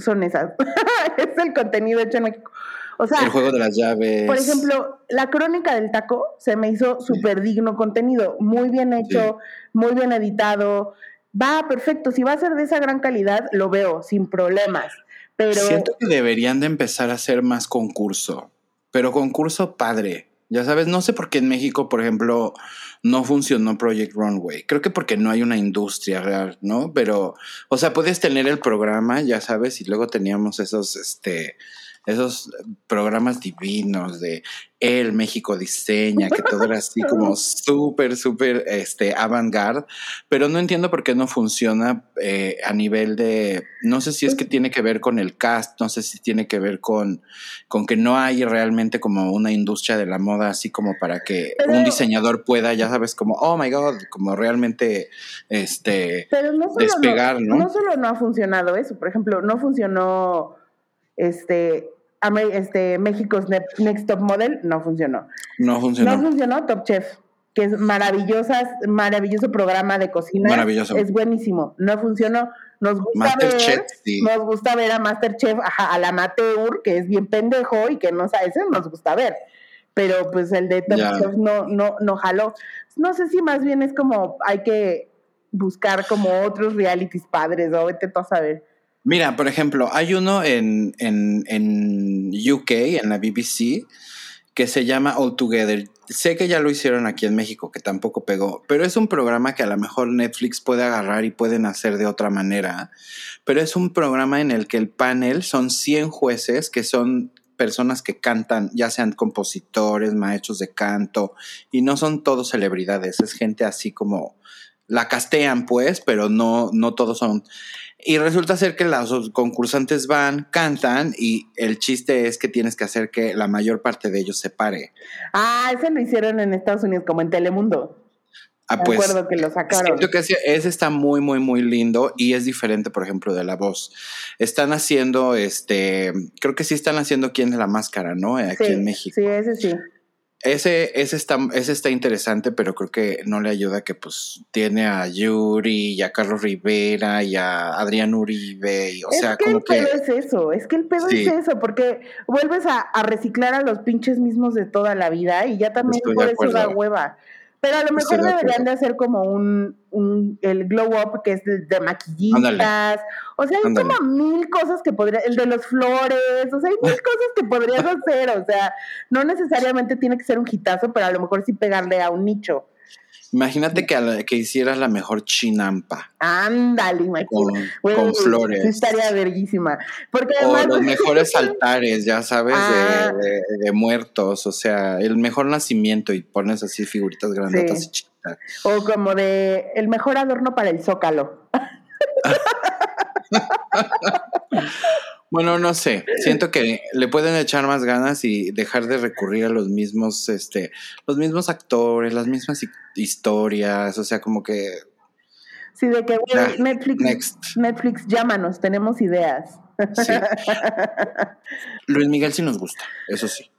son esas. es el contenido hecho en México. O sea,
el juego de las llaves.
Por ejemplo, la crónica del taco se me hizo súper digno contenido, muy bien hecho, muy bien editado. Va, perfecto. Si va a ser de esa gran calidad, lo veo sin problemas.
Siento que deberían de empezar a hacer más concurso, pero concurso padre. Ya sabes, no sé por qué en México, por ejemplo, no funcionó Project Runway. Creo que porque no hay una industria real, ¿no? Pero, o sea, puedes tener el programa, ya sabes, y luego teníamos esos, este, esos programas divinos de El México Diseña, que todo era así como súper, súper este, avant-garde, pero no entiendo por qué no funciona eh, a nivel de, no sé si es que tiene que ver con el cast, no sé si tiene que ver con, con que no hay realmente como una industria de la moda así como para que un diseñador pueda, ya sabes, como, oh my god, como realmente este, despegar, ¿no?
No solo no ha funcionado eso, por ejemplo, no funcionó este este, México's Next Top Model no funcionó.
No funcionó.
No funcionó Top Chef, que es maravillosa, maravilloso programa de cocina.
Maravilloso.
Es buenísimo. No funcionó. Nos gusta ver, nos gusta ver a Masterchef, ajá, al amateur, que es bien pendejo y que no sabe, eso nos gusta ver. Pero pues el de Top Chef no, no, no jaló. No sé si más bien es como hay que buscar como otros realities padres, o vete tú a saber.
Mira, por ejemplo, hay uno en, en, en, UK, en la BBC, que se llama All Together. Sé que ya lo hicieron aquí en México, que tampoco pegó, pero es un programa que a lo mejor Netflix puede agarrar y pueden hacer de otra manera. Pero es un programa en el que el panel son 100 jueces que son personas que cantan, ya sean compositores, maestros de canto, y no son todos celebridades, es gente así como la castean, pues, pero no, no todos son. Y resulta ser que los concursantes van, cantan, y el chiste es que tienes que hacer que la mayor parte de ellos se pare.
Ah, eso lo hicieron en Estados Unidos, como en Telemundo.
Ah, pues, acuerdo que lo sacaron. Siento que ese, está muy, muy, muy lindo y es diferente, por ejemplo, de la voz. Están haciendo, este, creo que sí están haciendo quién es la máscara, ¿no? Aquí en México.
Sí, ese sí.
Ese, ese, está, ese está interesante, pero creo que no le ayuda que pues tiene a Yuri y a Carlos Rivera y a Adrián Uribe. Y, o
es
sea,
que el pedo es eso, es que el pedo es eso, porque vuelves a, reciclar a los pinches mismos de toda la vida y ya también por eso da hueva. Pero a lo mejor deberían de hacer como un, un, el glow up que es de, maquillitas. O sea, hay como mil cosas que podría, el de los flores, o sea, hay mil cosas que podrías hacer. O sea, no necesariamente tiene que ser un hitazo, pero a lo mejor sí pegarle a un nicho.
Imagínate que, que hicieras la mejor chinampa.
Ándale, imagínate.
Con, flores.
Estaría verguísima. Porque
o los mejores altares, ya sabes, ah. de, muertos. O sea, el mejor nacimiento y pones así figuritas grandotas y chiquitas.
O como de el mejor adorno para el zócalo.
Bueno, no sé. Siento que le pueden echar más ganas y dejar de recurrir a los mismos, este, los mismos actores, las mismas historias. O sea, como que.
Sí, de que Netflix, Netflix, llámanos, tenemos ideas. Sí.
Luis Miguel sí nos gusta, eso sí.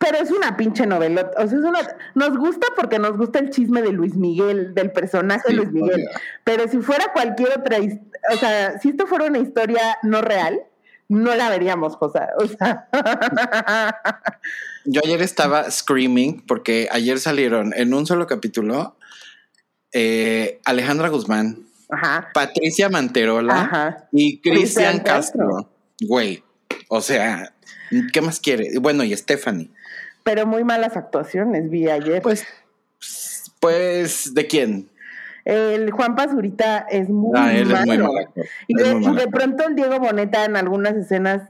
Pero es una pinche novela. O sea, es una, nos gusta porque nos gusta el chisme de Luis Miguel, del personaje de Luis Miguel. Pero si fuera cualquier otra, o sea, si esto fuera una historia no real, no la veríamos, José. O sea.
Yo ayer estaba screaming porque ayer salieron en un solo capítulo eh, Alejandra Guzmán, Patricia Manterola y Cristian Castro. Güey, o sea, ¿qué más quiere? Bueno, y Stephanie.
Pero muy malas actuaciones vi ayer.
Pues, pues, ¿de quién?
El Juan Pazurita es muy ah, malo. y, de, pronto el Diego Boneta en algunas escenas,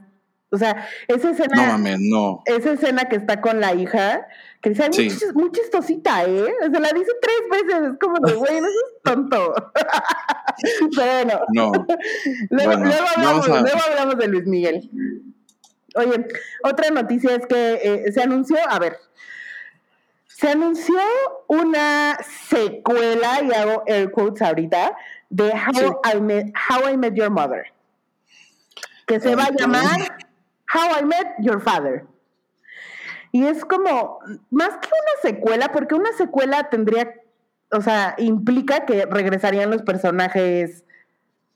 o sea, esa escena.
No mames, no.
Esa escena que está con la hija, que dice, muy, chistosita, ¿eh? Se la dice tres veces, es como de, güey, eso es tonto. Pero bueno. No. luego, hablamos, luego hablamos de Luis Miguel. Oye, otra noticia es que eh, se anunció, a ver, se anunció una secuela, y hago air quotes ahorita, de How, I, Met, How I Met Your Mother, que se va a llamar How I Met Your Father. Y es como, más que una secuela, porque una secuela tendría, o sea, implica que regresarían los personajes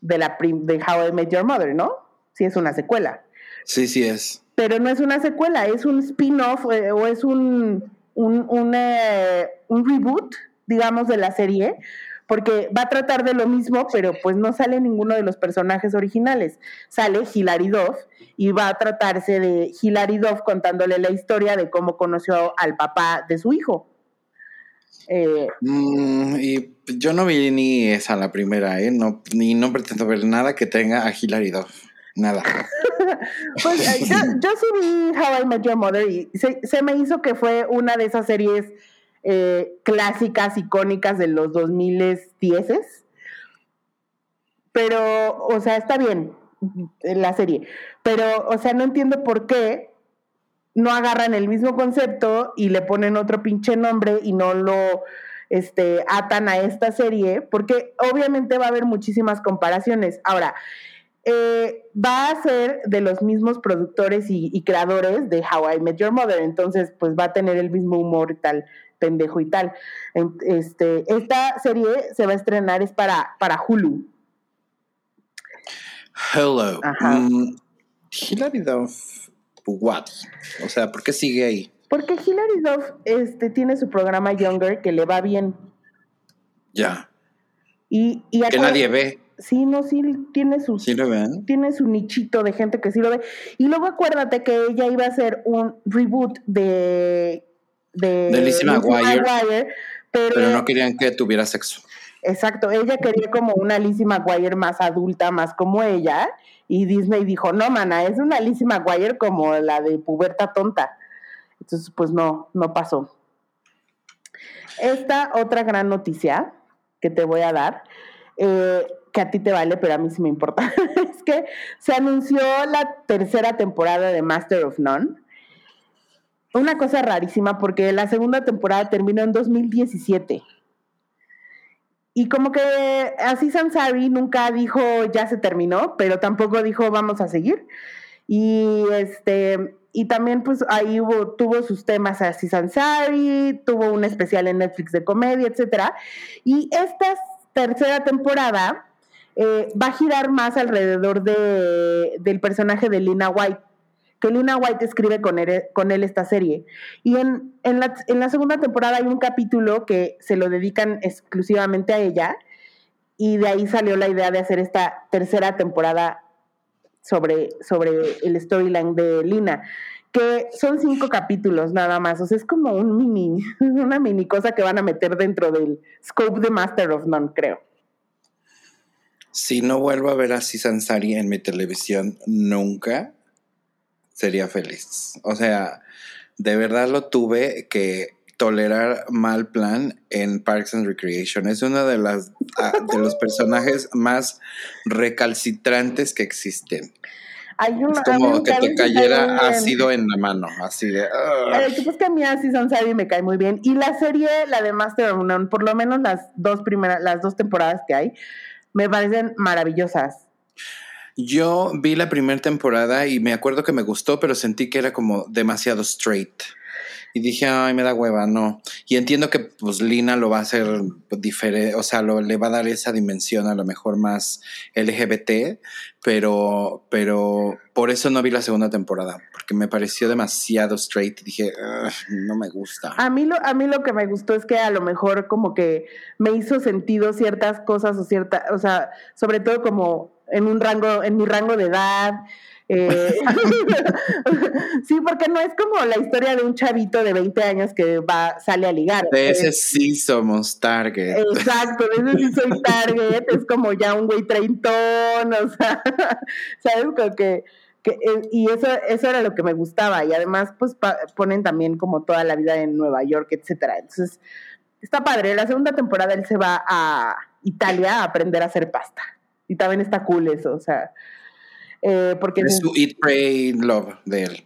de, la de How I Met Your Mother, ¿no? Si es una secuela.
Sí, sí es.
Pero no es una secuela, es un spin-off eh, o es un un, un, eh, un reboot, digamos, de la serie, porque va a tratar de lo mismo, pero pues no sale ninguno de los personajes originales. Sale Hilary Duff y va a tratarse de Hilary Duff contándole la historia de cómo conoció al papá de su hijo.
Eh, mm, y yo no vi ni esa la primera, ¿eh? No, ni no pretendo ver nada que tenga a Hilary Duff. Nada.
pues eh, yo, sí vi How I Met Your Mother y se, me hizo que fue una de esas series eh, clásicas, icónicas de los 2010 Pero, o sea, está bien la serie. Pero, o sea, no entiendo por qué no agarran el mismo concepto y le ponen otro pinche nombre y no lo este, atan a esta serie, porque obviamente va a haber muchísimas comparaciones. Ahora, eh, va a ser de los mismos productores y, creadores de How I Met Your Mother, entonces pues va a tener el mismo humor y tal, pendejo y tal. Este, esta serie se va a estrenar es para, para Hulu.
Hello. Mm, Hilary Duff, what? O sea, ¿por qué sigue ahí?
Porque Hilary Duff este, tiene su programa Younger que le va bien.
Ya.
Y, y
que nadie ve.
Sí, no, sí tiene su, tiene su nichito de gente que sí lo ve. Y luego acuérdate que ella iba a hacer un reboot de de,
de Lizzie McGuire, pero, no querían que tuviera sexo.
Exacto, ella quería como una Lizzie McGuire más adulta, más como ella, y Disney dijo, no, mana, es una Lizzie McGuire como la de Puberta Tonta. Entonces, pues no, no pasó. Esta otra gran noticia que te voy a dar, eh, que a ti te vale, pero a mí sí me importa, es que se anunció la tercera temporada de Master of None. Una cosa rarísima porque la segunda temporada terminó en 2017. Y como que así Sansari nunca dijo ya se terminó, pero tampoco dijo vamos a seguir. Y este y también pues ahí tuvo sus temas así Sansari, tuvo un especial en Netflix de comedia, etcétera. Y esta tercera temporada eh, va a girar más alrededor de, del personaje de Lina White que Lina White escribe con él, con él esta serie. Y en, en, la, en la segunda temporada hay un capítulo que se lo dedican exclusivamente a ella y de ahí salió la idea de hacer esta tercera temporada sobre, sobre el storyline de Lina, que son cinco capítulos nada más, o sea, es como un mini, una mini cosa que van a meter dentro del scope de Master of None, creo.
Si no vuelvo a ver a Sansari en mi televisión nunca, sería feliz. O sea, de verdad lo tuve que tolerar mal plan en Parks and Recreation. Es uno de las ah, de los personajes más recalcitrantes que existen. Hay es como que te cayera ácido en la mano, así de.
El tipo es que a mí así son me cae muy bien. Y la serie, la de Master of None, por lo menos las dos primeras, las dos temporadas que hay, me parecen maravillosas.
Yo vi la primera temporada y me acuerdo que me gustó, pero sentí que era como demasiado straight. Y dije, ay, me da hueva, no. Y entiendo que pues Lina lo va a hacer diferente, o sea, lo, le va a dar esa dimensión a lo mejor más LGBT, pero, pero por eso no vi la segunda temporada, porque me pareció demasiado straight y dije, no me gusta.
A mí, lo, a mí lo que me gustó es que a lo mejor como que me hizo sentido ciertas cosas o cierta, o sea, sobre todo como en un rango, en mi rango de edad. Eh, sí, porque no es como la historia de un chavito de 20 años que va, sale a ligar.
De ese sí somos target.
Exacto, de ese sí soy target, es como ya un güey treintón, o sea, ¿sabes? Como que, que, eh, y eso, eso era lo que me gustaba, y además pues ponen también como toda la vida en Nueva York, etcétera. Entonces, está padre. La segunda temporada él se va a Italia a aprender a hacer pasta. Y también está cool eso, o sea. Eh, porque
es su Eat, Pray, Love de él.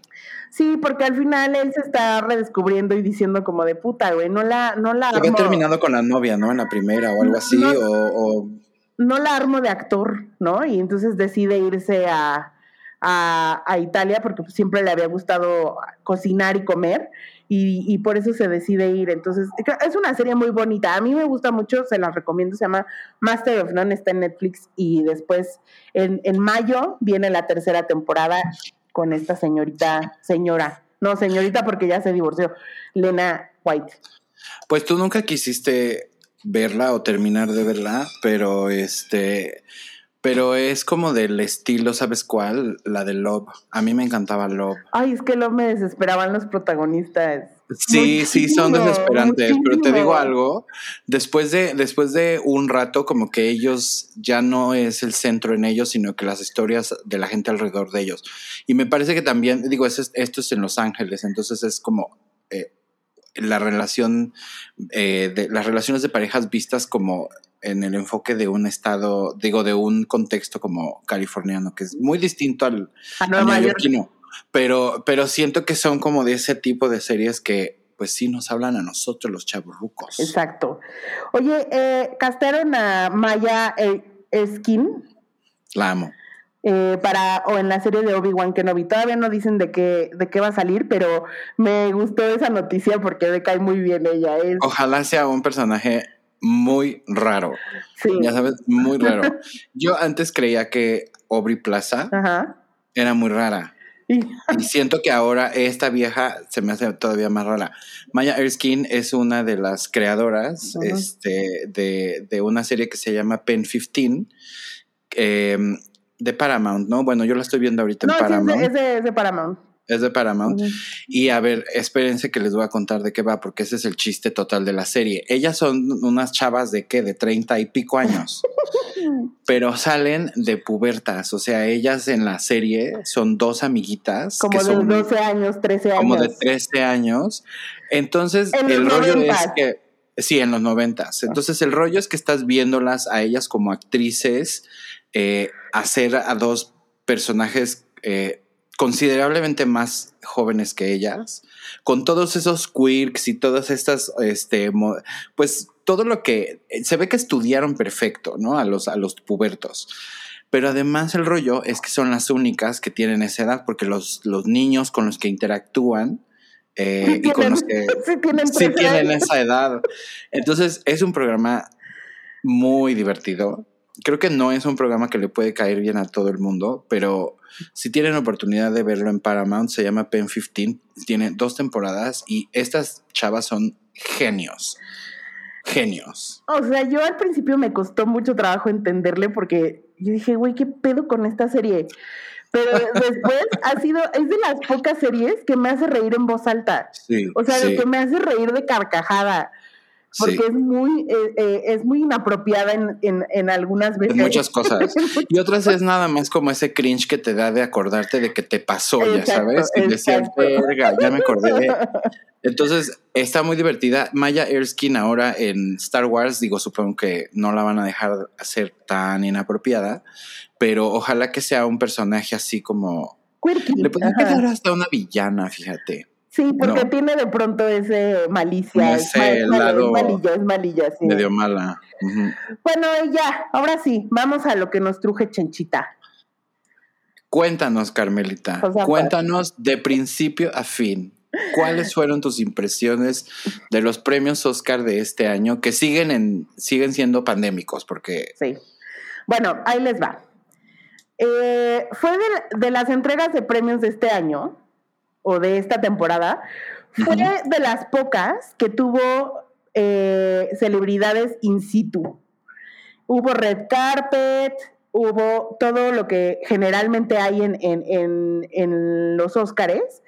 Sí, porque al final él se está redescubriendo y diciendo como de puta, güey, no la, no la.
Había terminado con la novia, ¿no? En la primera o algo así, no, o,
No la armo de actor, ¿no? Y entonces decide irse a, a, a Italia porque siempre le había gustado cocinar y comer y, por eso se decide ir. Entonces, es una serie muy bonita. A mí me gusta mucho, se la recomiendo. Se llama Master of None, está en Netflix. Y después, en, en mayo, viene la tercera temporada con esta señorita, señora. No, señorita, porque ya se divorció. Lena White.
Pues tú nunca quisiste verla o terminar de verla, pero este pero es como del estilo, ¿sabes cuál? La de Love. A mí me encantaba Love.
Ay, es que Love me desesperaban los protagonistas.
Sí, sí, son desesperantes, pero te digo algo, después de, después de un rato como que ellos ya no es el centro en ellos, sino que las historias de la gente alrededor de ellos. Y me parece que también, digo, esto es en Los Ángeles, entonces es como eh, la relación, eh, de, las relaciones de parejas vistas como en el enfoque de un estado, digo, de un contexto como californiano, que es muy distinto al, neoyorquino. Pero, pero siento que son como de ese tipo de series que pues sí nos hablan a nosotros los rucos.
Exacto. Oye, eh, castaron a Maya Skin.
La amo.
Eh, para, o en la serie de Obi-Wan Kenobi. Todavía no dicen de qué, de qué va a salir, pero me gustó esa noticia porque me cae muy bien ella.
Ojalá sea un personaje muy raro. Sí. Ya sabes, muy raro. Yo antes creía que Aubrey Plaza era muy rara. Y siento que ahora esta vieja se me hace todavía más rara. Maya Erskine es una de las creadoras este, de, una serie que se llama Pen 15, em, de Paramount, ¿no? Bueno, yo la estoy viendo ahorita en Paramount.
es de, Paramount.
Es de Paramount. Y a ver, espérense que les voy a contar de qué va, porque ese es el chiste total de la serie. Ellas son unas chavas de qué, de treinta y pico años, pero salen de pubertas. O sea, ellas en la serie son dos amiguitas.
Como de 12 años, 13 años.
Como de 13 años. Entonces, el rollo es que. Sí, en los noventas. Entonces, el rollo es que estás viéndolas a ellas como actrices eh, hacer a dos personajes eh, considerablemente más jóvenes que ellas, con todos esos quirks y todas estas, este, pues todo lo que se ve que estudiaron perfecto, ¿no? A los, a los pubertos. Pero además el rollo es que son las únicas que tienen esa edad, porque los, los niños con los que interactúan eh, y con los que sí tienen esa edad. Entonces es un programa muy divertido creo que no es un programa que le puede caer bien a todo el mundo, pero si tienen oportunidad de verlo en Paramount, se llama Pen 15, tiene dos temporadas y estas chavas son genios. Genios.
O sea, yo al principio me costó mucho trabajo entenderle porque yo dije, güey, ¿qué pedo con esta serie? Pero después ha sido, es de las pocas series que me hace reír en voz alta. Sí, o sea, de que me hace reír de carcajada porque es muy eh, eh, es muy inapropiada en, en, en, algunas veces.
En muchas cosas. y otras es nada más como ese cringe que te da de acordarte de que te pasó, ya sabes. Y decías, verga, ya me acordé. Entonces, está muy divertida. Maya Erskine ahora en Star Wars, digo, supongo que no la van a dejar ser tan inapropiada, pero ojalá que sea un personaje así como... Le pueden quedar hasta una villana, fíjate.
Sí, porque tiene de pronto ese malicia.
Ese es, lado
malilla, es malilla, sí.
Medio mala.
Bueno, ya, ahora sí, vamos a lo que nos truje Chenchita.
Cuéntanos, Carmelita. Cuéntanos de principio a fin. ¿Cuáles fueron tus impresiones de los premios Oscar de este año que siguen en siguen siendo pandémicos? Porque
sí. Bueno, ahí les va. Eh, fue de las entregas de premios de este año o de esta temporada, fue de las pocas que tuvo eh, celebridades in situ. Hubo red carpet, hubo todo lo que generalmente hay en, en, los Óscares,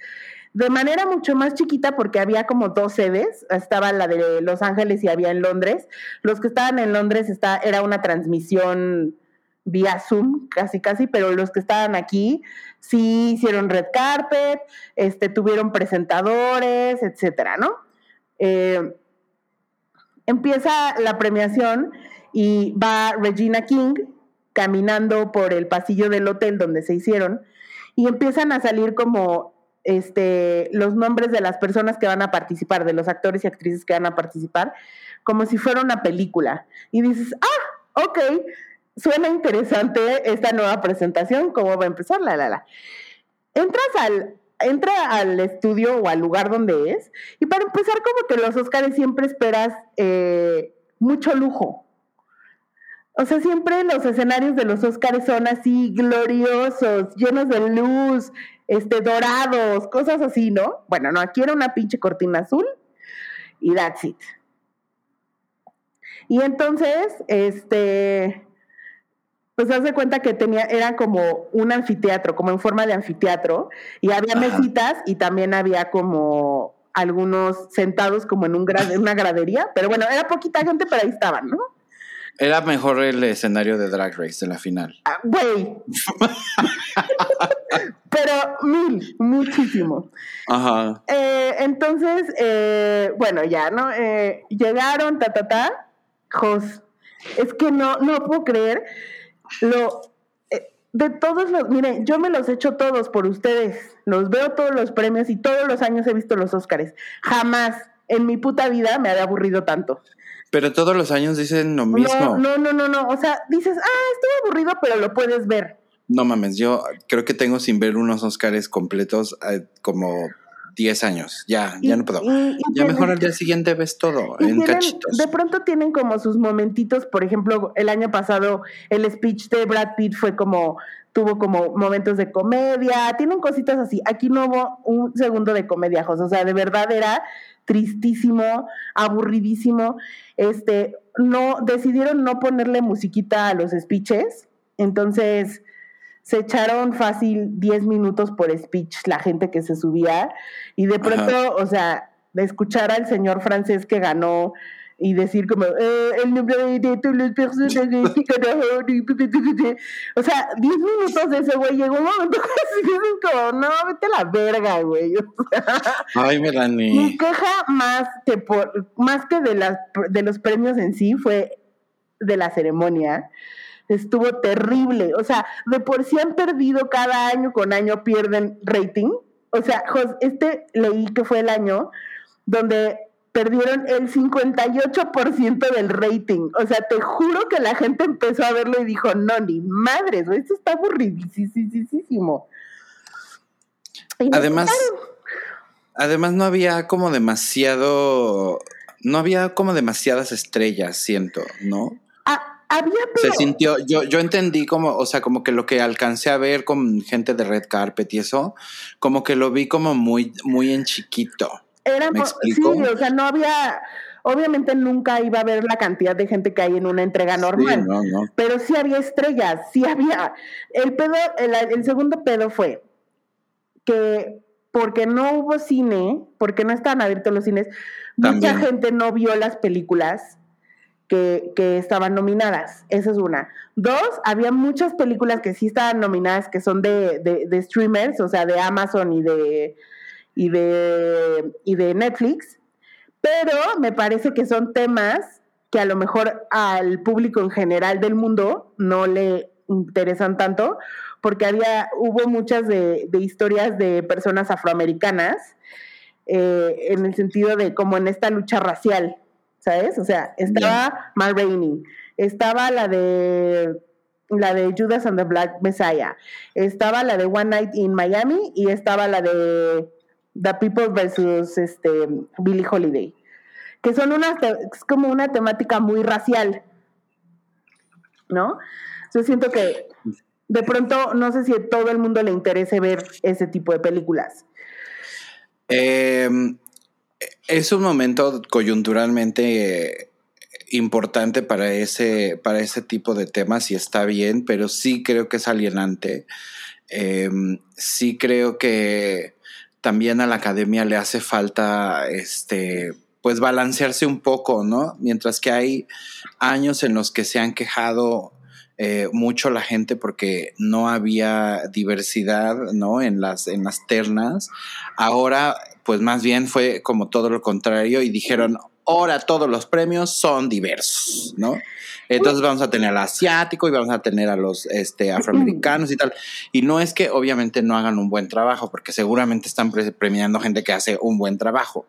de manera mucho más chiquita porque había como dos sedes, estaba la de Los Ángeles y había en Londres. Los que estaban en Londres está, era una transmisión vía Zoom, casi casi, pero los que estaban aquí sí hicieron red carpet, este, tuvieron presentadores, etcétera, ¿no? Eh, empieza la premiación y va Regina King caminando por el pasillo del hotel donde se hicieron y empiezan a salir como este, los nombres de las personas que van a participar, de los actores y actrices que van a participar, como si fuera una película. Y dices, ah, ok, suena interesante esta nueva presentación, cómo va a empezar, la, la, la. Entras al, entra al estudio o al lugar donde es, y para empezar, como que los Oscars siempre esperas eh, mucho lujo. O sea, siempre los escenarios de los Oscars son así gloriosos, llenos de luz, este, dorados, cosas así, ¿no? Bueno, no, aquí era una pinche cortina azul y that's it. Y entonces, este, pues hace cuenta que tenía, era como un anfiteatro, como en forma de anfiteatro, y había mesitas y también había como algunos sentados como en un una gradería, pero bueno, era poquita gente, pero ahí estaban, ¿no?
Era mejor el escenario de Drag Race de la final.
Ah, güey. pero mil, muchísimo. Ajá. Eh, entonces, eh, bueno, ya, ¿no? Eh, llegaron, ta, ta, ta. Jos, es que no, no puedo creer lo, eh, de todos los, miren, yo me los echo todos por ustedes, los veo todos los premios y todos los años he visto los Óscares. Jamás en mi puta vida me había aburrido tanto.
Pero todos los años dicen lo mismo.
No, no, no, no, O sea, dices, ah, estoy aburrido, pero lo puedes ver.
No mames, yo creo que tengo sin ver unos Óscares completos eh, como 10 años. Ya, ya no puedo. ya mejor al día siguiente ves todo en cachitos.
De pronto tienen como sus momentitos, por ejemplo, el año pasado el speech de Brad Pitt fue como tuvo como momentos de comedia, tienen cositas así. Aquí no hubo un segundo de comedia, José, o sea, de verdad era tristísimo, aburridísimo. Este, no decidieron no ponerle musiquita a los speeches. Entonces, se echaron fácil 10 minutos por speech la gente que se subía y de pronto, o sea, de escuchar al señor francés que ganó y decir como eh, el nombre de todos los personajes o sea 10 minutos de ese güey llegó un momento así como no vete a la verga güey
ay Melanie.
Mi queja más que por más que de las de los premios en sí fue de la ceremonia estuvo terrible o sea de por sí han perdido cada año con año pierden rating o sea este leí que fue el año donde perdieron el 58% del rating. O sea, te juro que la gente empezó a verlo y dijo, no, ni madres, esto está aburridísimo.
Además, además no había como demasiado, no había como demasiadas estrellas, siento, ¿no?
Había, pero...
Se sintió, yo, yo entendí como, o sea, como que lo que alcancé a ver con gente de Red Carpet y eso, como que lo vi como muy, muy en chiquito.
Era, sí, o sea, no había, obviamente nunca iba a haber la cantidad de gente que hay en una entrega normal, pero sí había estrellas, sí había. El pedo, el, segundo pedo fue que porque no hubo cine, porque no estaban abiertos los cines, mucha gente no vio las películas que, estaban nominadas. Esa es una. Dos, había muchas películas que sí estaban nominadas, que son de, de, de streamers, o sea, de Amazon y de y de, y de Netflix, pero me parece que son temas que a lo mejor al público en general del mundo no le interesan tanto, porque había, hubo muchas de, historias de personas afroamericanas, eh, en el sentido de como en esta lucha racial, ¿sabes? O sea, estaba Mal Rainey, estaba la de la de Judas and the Black Messiah, estaba la de One Night in Miami y estaba la de The People versus este, Billie Holiday, que son una, es como una temática muy racial, ¿no? Yo siento que de pronto no sé si a todo el mundo le interese ver ese tipo de películas.
Em, es un momento coyunturalmente importante para ese, para ese tipo de temas y está bien, pero sí creo que es alienante. Em, sí creo que también a la academia le hace falta este pues balancearse un poco, ¿no? Mientras que hay años en los que se han quejado eh, mucho la gente porque no había diversidad, ¿no? En las, en las ternas. Ahora, pues más bien fue como todo lo contrario y dijeron, ahora todos los premios son diversos, ¿no? Entonces vamos a tener al asiático y vamos a tener a los este, afroamericanos y tal. Y no es que obviamente no hagan un buen trabajo, porque seguramente están premiando gente que hace un buen trabajo.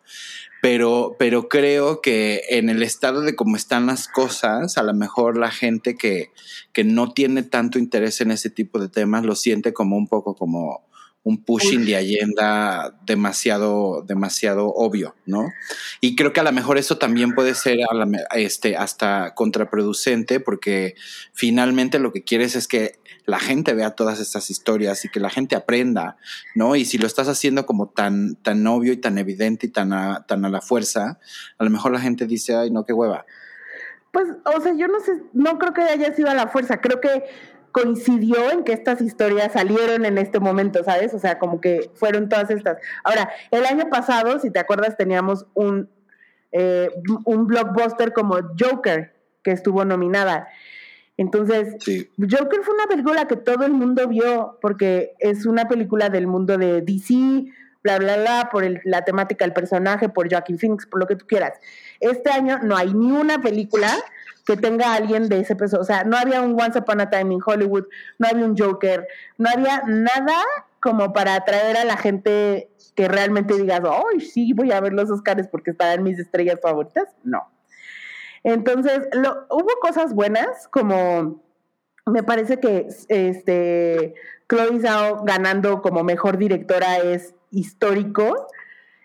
Pero, pero creo que en el estado de cómo están las cosas, a lo mejor la gente que, que no tiene tanto interés en ese tipo de temas lo siente como un poco como un pushing de agenda demasiado, demasiado obvio, ¿no? Y creo que a lo mejor eso también puede ser este, hasta contraproducente porque finalmente lo que quieres es que la gente vea todas estas historias y que la gente aprenda, ¿no? Y si lo estás haciendo como tan, tan obvio y tan evidente y tan a, tan a la fuerza, a lo mejor la gente dice, ay, no, qué hueva.
Pues, o sea, yo no sé, no creo que haya sido a la fuerza, creo que coincidió en que estas historias salieron en este momento, ¿sabes? O sea, como que fueron todas estas. Ahora, el año pasado, si te acuerdas, teníamos un, eh, un blockbuster como Joker, que estuvo nominada. Entonces, Joker fue una película que todo el mundo vio, porque es una película del mundo de DC, bla, bla, bla, por la temática del personaje, por Joaquin Phoenix, por lo que tú quieras. Este año no hay ni una película que tenga alguien de ese peso. O sea, no había un Once Upon a Time in Hollywood, no había un Joker, no había nada como para atraer a la gente que realmente digas, ¡ay, sí, voy a ver los Oscars porque están en mis estrellas favoritas! No. Entonces, lo, hubo cosas buenas, como me parece que este, Chloe Zhao ganando como mejor directora es histórico.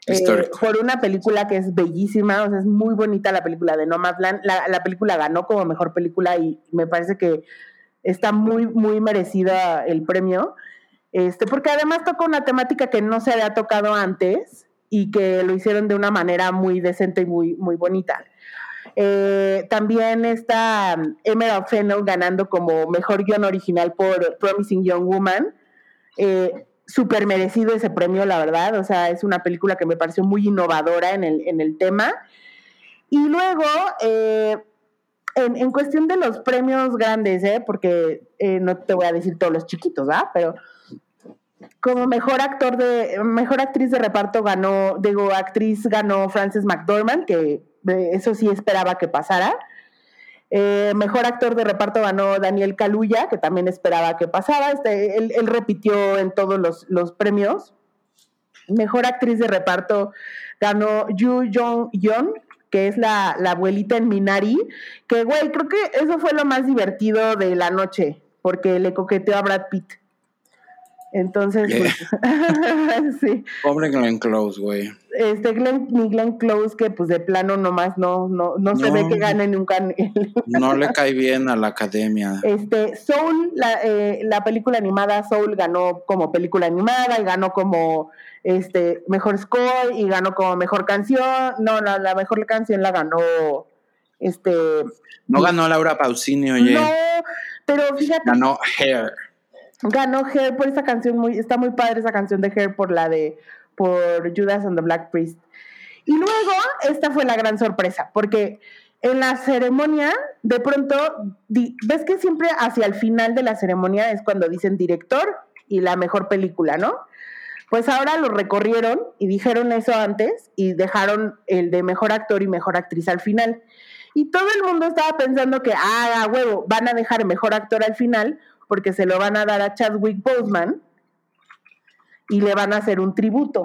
Eh, por una película que es bellísima, o sea, es muy bonita la película de Nomadland. La, la película ganó como mejor película y me parece que está muy, muy merecida el premio. Este, porque además toca una temática que no se había tocado antes y que lo hicieron de una manera muy decente y muy, muy bonita. Eh, también está um, Emerald Fennell ganando como mejor guion original por Promising Young Woman. Eh, súper merecido ese premio, la verdad. O sea, es una película que me pareció muy innovadora en el, en el tema. Y luego, eh, en, cuestión de los premios grandes, ¿eh? porque eh, no te voy a decir todos los chiquitos, ¿verdad? Pero como mejor actor de, mejor actriz de reparto ganó, digo, actriz ganó Frances McDormand, que eso sí esperaba que pasara. Eh, mejor actor de reparto ganó Daniel Kaluuya, que también esperaba que pasara. Este, él, repitió en todos los, premios. Mejor actriz de reparto ganó Yu Jong Yeon, que es la, abuelita en Minari. Que, güey, creo que eso fue lo más divertido de la noche, porque le coqueteó a Brad Pitt. Entonces,
pues, sí. Pobre Glenn Close, güey.
Este Glenn, mi Glenn Close, que pues de plano nomás no, no, no, se ve que gane nunca.
no le cae bien a la academia.
Este, Soul, la, eh, la película animada Soul ganó como película animada y ganó como este mejor score y ganó como mejor canción. No, la, la mejor canción la ganó este.
No ganó Laura Pausini, oye. No,
pero fíjate.
Ganó Hair
ganó Hair por esa canción, muy, está muy padre esa canción de Hair por la de, por Judas and the Black Priest. Y luego, esta fue la gran sorpresa, porque en la ceremonia, de pronto, ves que siempre hacia el final de la ceremonia es cuando dicen director y la mejor película, ¿no? Pues ahora lo recorrieron y dijeron eso antes y dejaron el de mejor actor y mejor actriz al final. Y todo el mundo estaba pensando que, ah, huevo, van a dejar mejor actor al final porque se lo van a dar a Chadwick Boseman y le van a hacer un tributo.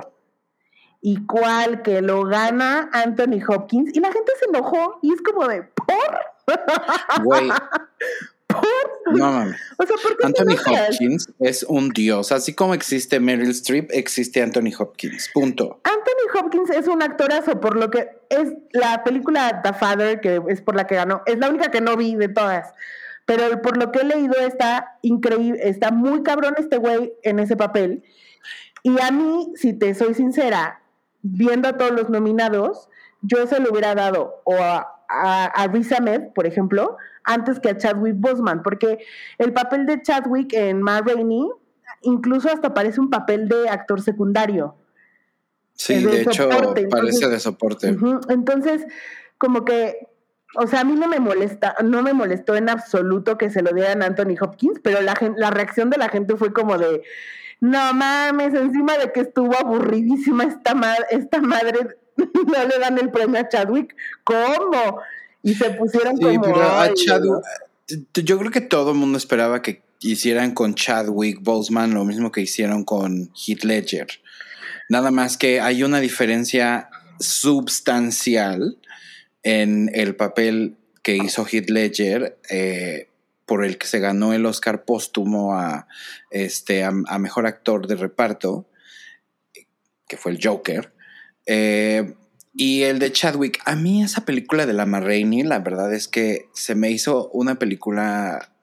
Y cuál que lo gana Anthony Hopkins. Y la gente se enojó y es como de, ¿por? Güey.
¿Por? No mames. O sea, ¿por qué Anthony Hopkins es un dios. Así como existe Meryl Streep, existe Anthony Hopkins. Punto.
Anthony Hopkins es un actorazo, por lo que es la película The Father, que es por la que ganó, es la única que no vi de todas. Pero por lo que he leído está increíble, está muy cabrón este güey en ese papel. Y a mí, si te soy sincera, viendo a todos los nominados, yo se lo hubiera dado o a, a, Riz Ahmed, por ejemplo, antes que a Chadwick Boseman, porque el papel de Chadwick en Ma Rainey incluso hasta parece un papel de actor secundario.
Sí, de, hecho parece de soporte.
Entonces, como que o sea, a mí no me molesta, no me molestó en absoluto que se lo dieran a Anthony Hopkins, pero la, la reacción de la gente fue como de, no mames, encima de que estuvo aburridísima esta, esta madre, no le dan el premio a Chadwick, ¿cómo? Y se pusieron sí, como... Pero a
Chadwick, yo creo que todo el mundo esperaba que hicieran con Chadwick Boseman lo mismo que hicieron con Heath Ledger. Nada más que hay una diferencia substancial en el papel que hizo Heath Ledger, eh, por el que se ganó el Oscar póstumo a, este, a, Mejor Actor de Reparto, que fue el Joker. Eh, y el de Chadwick, a mí esa película de la Rainey, la verdad es que se me hizo una película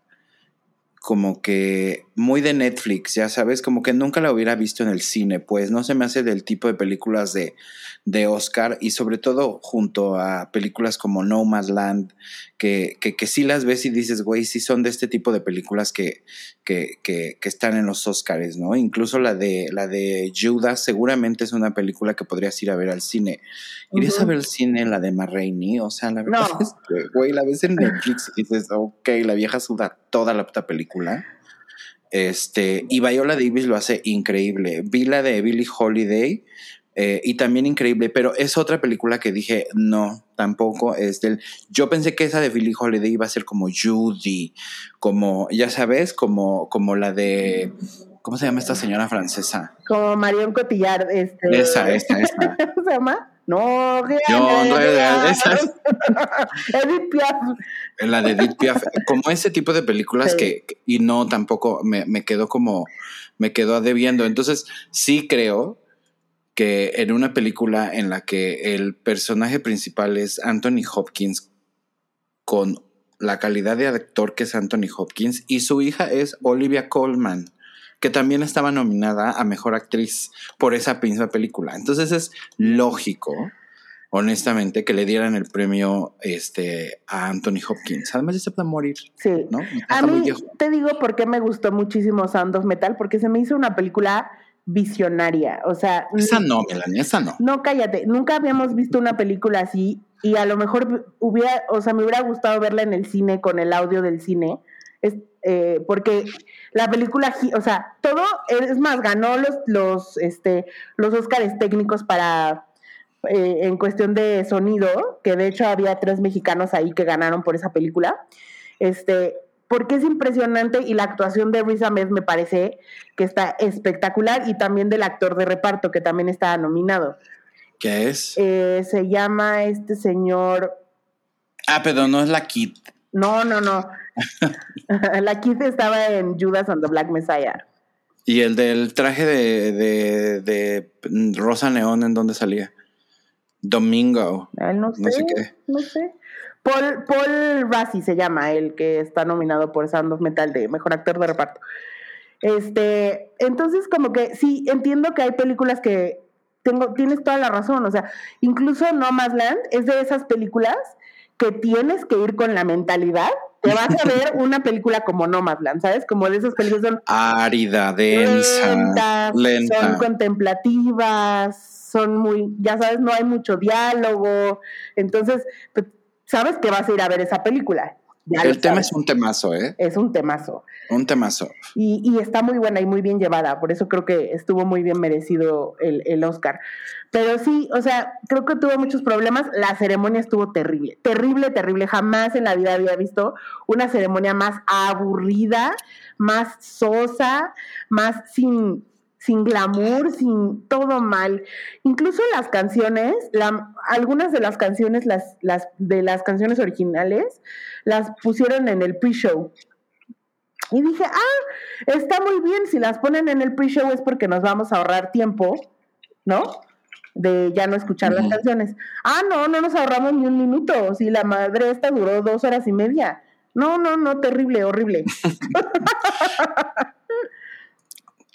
como que muy de Netflix, ya sabes, como que nunca la hubiera visto en el cine, pues no se me hace del tipo de películas de, de Oscar y sobre todo junto a películas como No Man's Land, que, que, que sí las ves y dices, güey, sí son de este tipo de películas que, que, que, están en los Oscars, ¿no? Incluso la de, la de Judas seguramente es una película que podrías ir a ver al cine. ¿Irías a ver al cine la de Marraine? O sea, la verdad es que, güey, la ves en Netflix y dices, ok, la vieja suda toda la puta película. Este, y Viola Davis lo hace increíble. Vi la de Billie Holiday eh, y también increíble, pero es otra película que dije, no, tampoco es del... Yo pensé que esa de Billie Holiday iba a ser como Judy, como, ya sabes, como, como la de... ¿Cómo se llama esta señora francesa?
Como Marion Cotillard. Este...
Esa, esa, esa.
¿Cómo se llama? No, no, es... Edith Piaf.
La de Edith Piaf. Como ese tipo de películas que, y no, tampoco me, me quedó como, me quedó debiendo. Entonces, sí creo que en una película en la que el personaje principal es Anthony Hopkins con la calidad de actor que es Anthony Hopkins y su hija es Olivia Colman, que también estaba nominada a Mejor Actriz por esa misma película. Entonces es lógico honestamente, que le dieran el premio este, a Anthony Hopkins. Además, ya se puede morir. Sí. ¿no?
A mí, te digo por qué me gustó muchísimo Sound of Metal, porque se me hizo una película visionaria. O sea.
Esa no, Melanie, esa no.
No, cállate. Nunca habíamos visto una película así y a lo mejor hubiera, o sea, me hubiera gustado verla en el cine con el audio del cine. Es, eh, porque la película, o sea, todo, es más, ganó los, los, este, los Óscares técnicos para, eh, en cuestión de sonido, que de hecho había tres mexicanos ahí que ganaron por esa película. Este, porque es impresionante y la actuación de Riz Ahmed me parece que está espectacular y también del actor de reparto que también está nominado.
¿Qué es?
Eh, se llama este señor.
Ah, pero no es la Kid.
No, no, no. la Kid estaba en Judas and the Black Messiah.
¿Y el del traje de, de, de Rosa Neón en dónde salía? Domingo.
no sé. No sé qué. No sé. Paul, Paul Rassi se llama, el que está nominado por Sound of Metal de Mejor Actor de Reparto. Este, entonces como que sí, entiendo que hay películas que tengo, tienes toda la razón, o sea, incluso No Más Land es de esas películas que tienes que ir con la mentalidad te vas a ver una película como Nomadland, ¿sabes? Como de esas películas son
árida, densa, lenta.
son contemplativas, son muy, ya sabes, no hay mucho diálogo, entonces pues, sabes que vas a ir a ver esa película.
El tema es un temazo, ¿eh?
Es un temazo.
Un temazo.
Y, y, está muy buena y muy bien llevada, por eso creo que estuvo muy bien merecido el, el, Oscar. Pero sí, o sea, creo que tuvo muchos problemas. La ceremonia estuvo terrible, terrible, terrible. Jamás en la vida había visto una ceremonia más aburrida, más sosa, más sin, sin glamour, sin todo mal. Incluso las canciones, la, algunas de las canciones, las, las, de las canciones originales, las pusieron en el pre-show. Y dije, ah, está muy bien, si las ponen en el pre-show es porque nos vamos a ahorrar tiempo, ¿no? De ya no escuchar las canciones. Ah, no, no nos ahorramos ni un minuto, si la madre esta duró dos horas y media. No, no, no, terrible, horrible.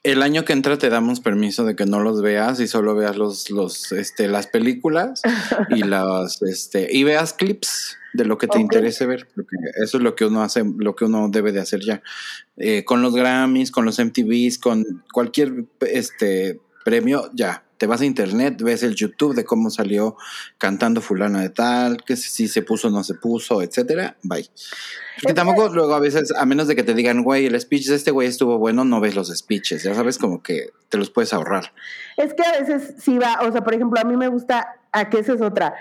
el año que entra te damos permiso de que no los veas y solo veas los, los, este, las películas y las, este, y veas clips de lo que te interese ver, porque eso es lo que uno hace, lo que uno debe de hacer ya. Eh, con los Grammys, con los MTVs, con cualquier este premio, ya. Te vas a internet, ves el YouTube de cómo salió cantando fulana de tal, que si se puso o no se puso, etcétera. Bye. Porque tampoco luego a veces, a menos de que te digan, güey, el speech de este güey estuvo bueno, no ves los speeches. Ya sabes, como que te los puedes ahorrar.
Es que a veces sí va, o sea, por ejemplo, a mí me gusta, a que esa es otra.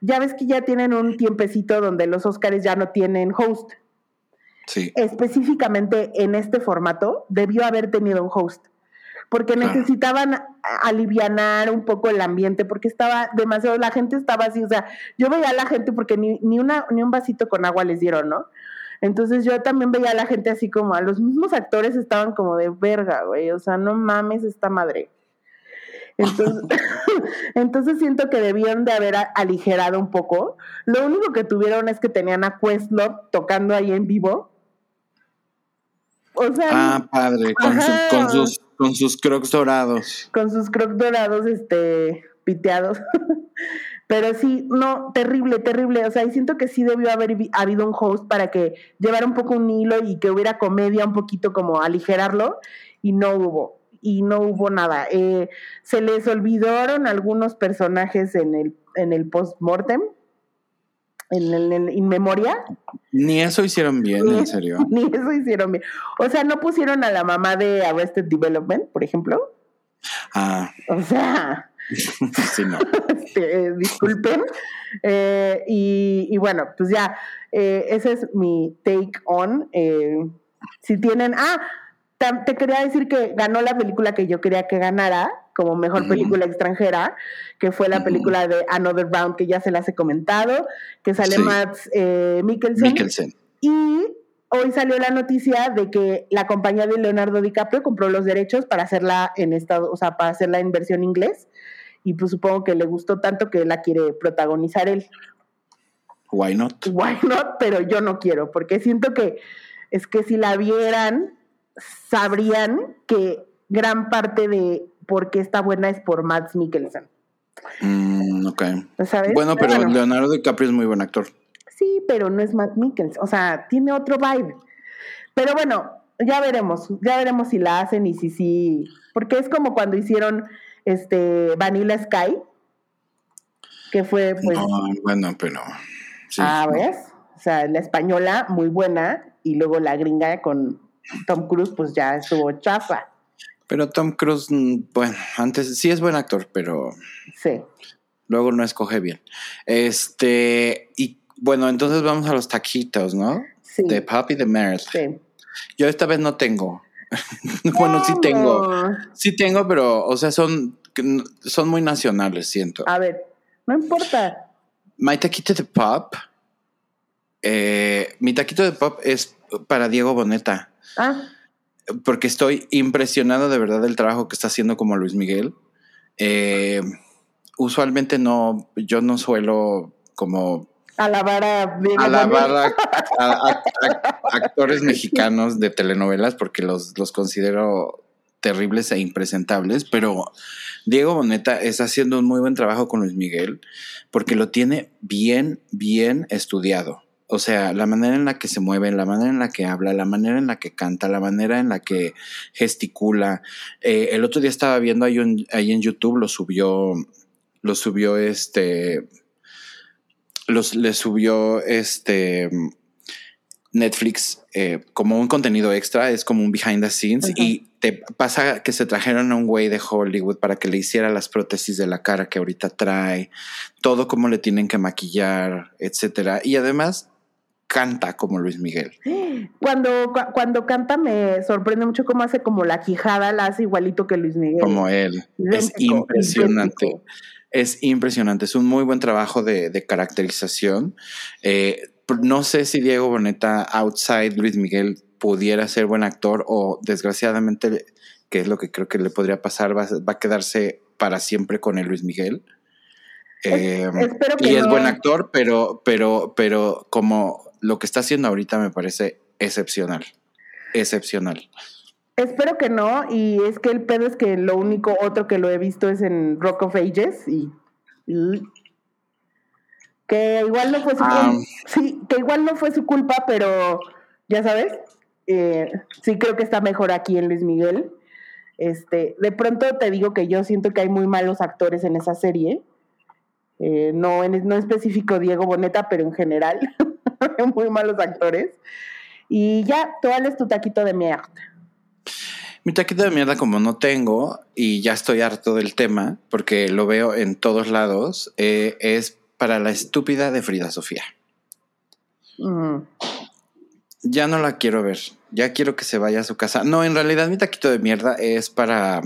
Ya ves que ya tienen un tiempecito donde los Oscars ya no tienen host.
Sí.
Específicamente en este formato, debió haber tenido un host porque necesitaban alivianar un poco el ambiente, porque estaba demasiado, la gente estaba así, o sea, yo veía a la gente porque ni, ni, una, ni un vasito con agua les dieron, ¿no? Entonces yo también veía a la gente así como, a los mismos actores estaban como de verga, güey, o sea, no mames esta madre. Entonces, entonces siento que debían de haber aligerado un poco. Lo único que tuvieron es que tenían a Questlove tocando ahí en vivo.
O sea, ah, padre, con, con sus con sus crocs dorados.
Con sus crocs dorados, este, piteados. Pero sí, no, terrible, terrible. O sea, y siento que sí debió haber habido un host para que llevara un poco un hilo y que hubiera comedia un poquito como aligerarlo. Y no hubo. Y no hubo nada. Eh, se les olvidaron algunos personajes en el, en el post-mortem en el in memoria.
Ni eso hicieron bien, en serio.
Ni eso hicieron bien. O sea, no pusieron a la mamá de Arrested Development, por ejemplo.
Ah.
O sea.
sí, no.
Este, disculpen. Eh, y, bueno, pues ya, eh, ese es mi take on. Eh, si tienen. Ah, te quería decir que ganó la película que yo quería que ganara como mejor película extranjera, que fue la película de Another Round, que ya se las he comentado, que sale Max eh, Mikkelsen. Y hoy salió la noticia de que la compañía de Leonardo DiCaprio compró los derechos para hacerla en estado, o sea, para hacerla en versión inglés. Y pues supongo que le gustó tanto que la quiere protagonizar él.
Why not?
Why not, pero yo no quiero, porque siento que es que si la vieran, sabrían que gran parte de por qué está buena es por Max Mikkelsen.
Mm, ok. Bueno, pero, Leonardo DiCaprio es muy buen actor.
Sí, pero no es Matt Mikkelsen. O sea, tiene otro vibe. Pero bueno, ya veremos. Ya veremos si la hacen y si sí. Porque es como cuando hicieron este Vanilla Sky. Que fue, pues.
No, bueno, pero.
ah, ¿ves? O sea, la española, muy buena. Y luego la gringa con Tom Cruise, pues ya estuvo chafa.
Pero Tom Cruise, mm, bueno, antes sí es buen actor, pero.
Sí.
Luego no escoge bien. Este, y bueno, entonces vamos a los taquitos, ¿no? Sí. De Puppy de Meredith. Sí. Yo esta vez no tengo. bueno, sí tengo. Sí tengo, pero, o sea, son, son muy nacionales, siento.
A ver, no importa.
My taquito de pop. Eh, mi taquito de pop es para Diego Boneta.
Ah
porque estoy impresionado de verdad del trabajo que está haciendo como Luis Miguel. Eh, usualmente no, yo no suelo como
alabar a,
alabar a, actores mexicanos de telenovelas porque los, los considero terribles e impresentables, pero Diego Boneta está haciendo un muy buen trabajo con Luis Miguel porque lo tiene bien, bien estudiado. O sea, la manera en la que se mueve, la manera en la que habla, la manera en la que canta, la manera en la que gesticula. Eh, el otro día estaba viendo ahí, ahí, en YouTube, lo subió, lo subió este, los, le subió este Netflix eh, como un contenido extra, es como un behind the scenes y te pasa que se trajeron a un güey de Hollywood para que le hiciera las prótesis de la cara que ahorita trae, todo como le tienen que maquillar, etcétera. Y además canta como Luis Miguel.
Cuando, cuando canta me sorprende mucho cómo hace como la quijada, la hace igualito que Luis Miguel.
Como él. es impresionante. Es impresionante. Es un muy buen trabajo de, caracterización. Eh, no sé si Diego Boneta, outside Luis Miguel, pudiera ser buen actor o desgraciadamente, que es lo que creo que le podría pasar, va, a quedarse para siempre con el Luis Miguel. Eh, y es buen actor, pero, pero, pero como lo que está haciendo ahorita me parece excepcional. Excepcional.
Espero que no, y es que el pedo es que lo único otro que lo he visto es en Rock of Ages y, que igual no fue su culpa, ah. sí, que igual no fue su culpa, pero ya sabes, eh, sí creo que está mejor aquí en Luis Miguel. Este, de pronto te digo que yo siento que hay muy malos actores en esa serie. Eh, no, en, no específico Diego Boneta, pero en general. muy malos actores. Y ya, tú es tu taquito de mierda.
Mi taquito de mierda, como no tengo, y ya estoy harto del tema, porque lo veo en todos lados, eh, es para la estúpida de Frida Sofía. Mm. Ya no la quiero ver. Ya quiero que se vaya a su casa. No, en realidad mi taquito de mierda es para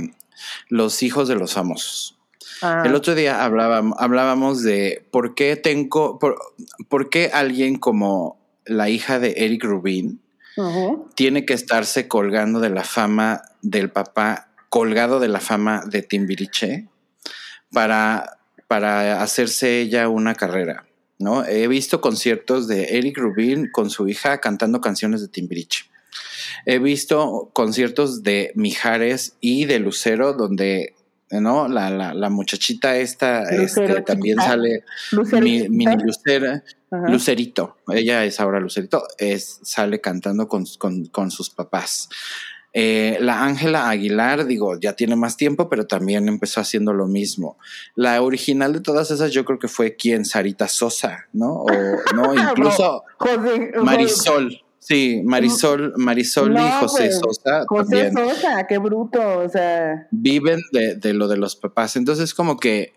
los hijos de los famosos. Ah. El otro día hablábamos, hablábamos de por qué tengo, por, qué alguien como la hija de Eric Rubin tiene que estarse colgando de la fama del papá, colgado de la fama de Timbiriche para, para hacerse ella una carrera. ¿no? He visto conciertos de Eric Rubin con su hija cantando canciones de Timbiriche. He visto conciertos de Mijares y de Lucero donde ¿no? La, la, la muchachita esta este, también sale, mini Lucera, Lucerito, ella es ahora Lucerito, es, sale cantando con, sus papás. Eh, la Ángela Aguilar, digo, ya tiene más tiempo, pero también empezó haciendo lo mismo. La original de todas esas, yo creo que fue quien, Sarita Sosa, ¿no? O no, incluso Marisol. Sí, Marisol, Marisol y José Sosa.
José Sosa, qué bruto, o sea.
Viven de, lo de los papás. Entonces, como que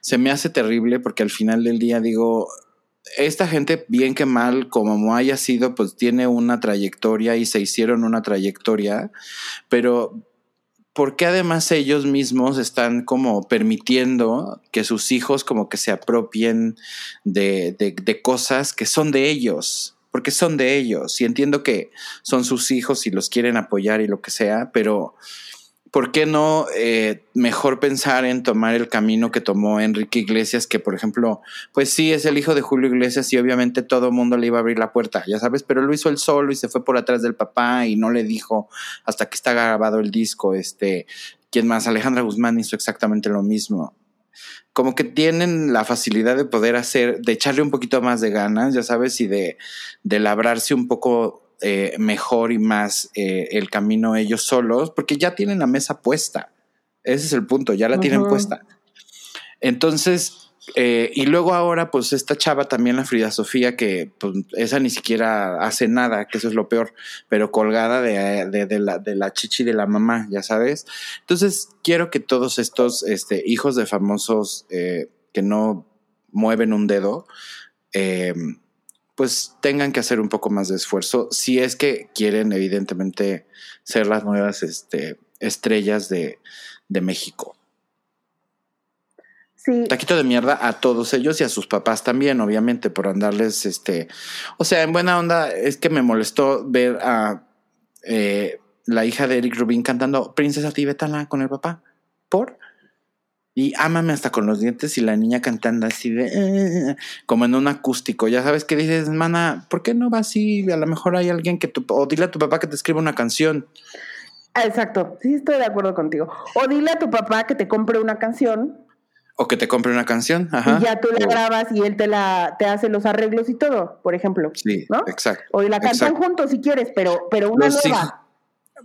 se me hace terrible porque al final del día digo, esta gente, bien que mal, como haya sido, pues tiene una trayectoria y se hicieron una trayectoria, pero ¿por qué además ellos mismos están como permitiendo que sus hijos como que se apropien de, de cosas que son de ellos? Porque son de ellos y entiendo que son sus hijos y los quieren apoyar y lo que sea, pero ¿por qué no eh, mejor pensar en tomar el camino que tomó Enrique Iglesias, que por ejemplo, pues sí, es el hijo de Julio Iglesias y obviamente todo el mundo le iba a abrir la puerta, ya sabes, pero lo hizo él solo y se fue por atrás del papá y no le dijo hasta que está grabado el disco, este, ¿quién más? Alejandra Guzmán hizo exactamente lo mismo. Como que tienen la facilidad de poder hacer, de echarle un poquito más de ganas, ya sabes, y de, de labrarse un poco eh, mejor y más eh, el camino ellos solos, porque ya tienen la mesa puesta. Ese es el punto, ya la tienen puesta. Entonces, eh, y luego ahora, pues esta chava también, la Frida Sofía, que pues, esa ni siquiera hace nada, que eso es lo peor, pero colgada de, la, chichi de la mamá, ya sabes. Entonces, quiero que todos estos este, hijos de famosos eh, que no mueven un dedo, eh, pues tengan que hacer un poco más de esfuerzo, si es que quieren, evidentemente, ser las nuevas este, estrellas de México. Taquito de mierda a todos ellos y a sus papás también, obviamente, por andarles, este, o sea, en buena onda, es que me molestó ver a eh, la hija de Eric Rubin cantando Princesa Tibetana con el papá. ¿Por? Y ámame hasta con los dientes y la niña cantando así de, eh", como en un acústico. Ya sabes que dices, mana, ¿por qué no va así? A lo mejor hay alguien que tu, o dile a tu papá que te escriba una canción.
Exacto, sí estoy de acuerdo contigo. O dile a tu papá que te compre una canción
o que te compre una canción, ajá.
Y ya tú la grabas y él te la te hace los arreglos y todo, por ejemplo.
Sí,
¿no?
exacto.
O la cantan juntos si quieres, pero, pero una los nueva.
Hijos,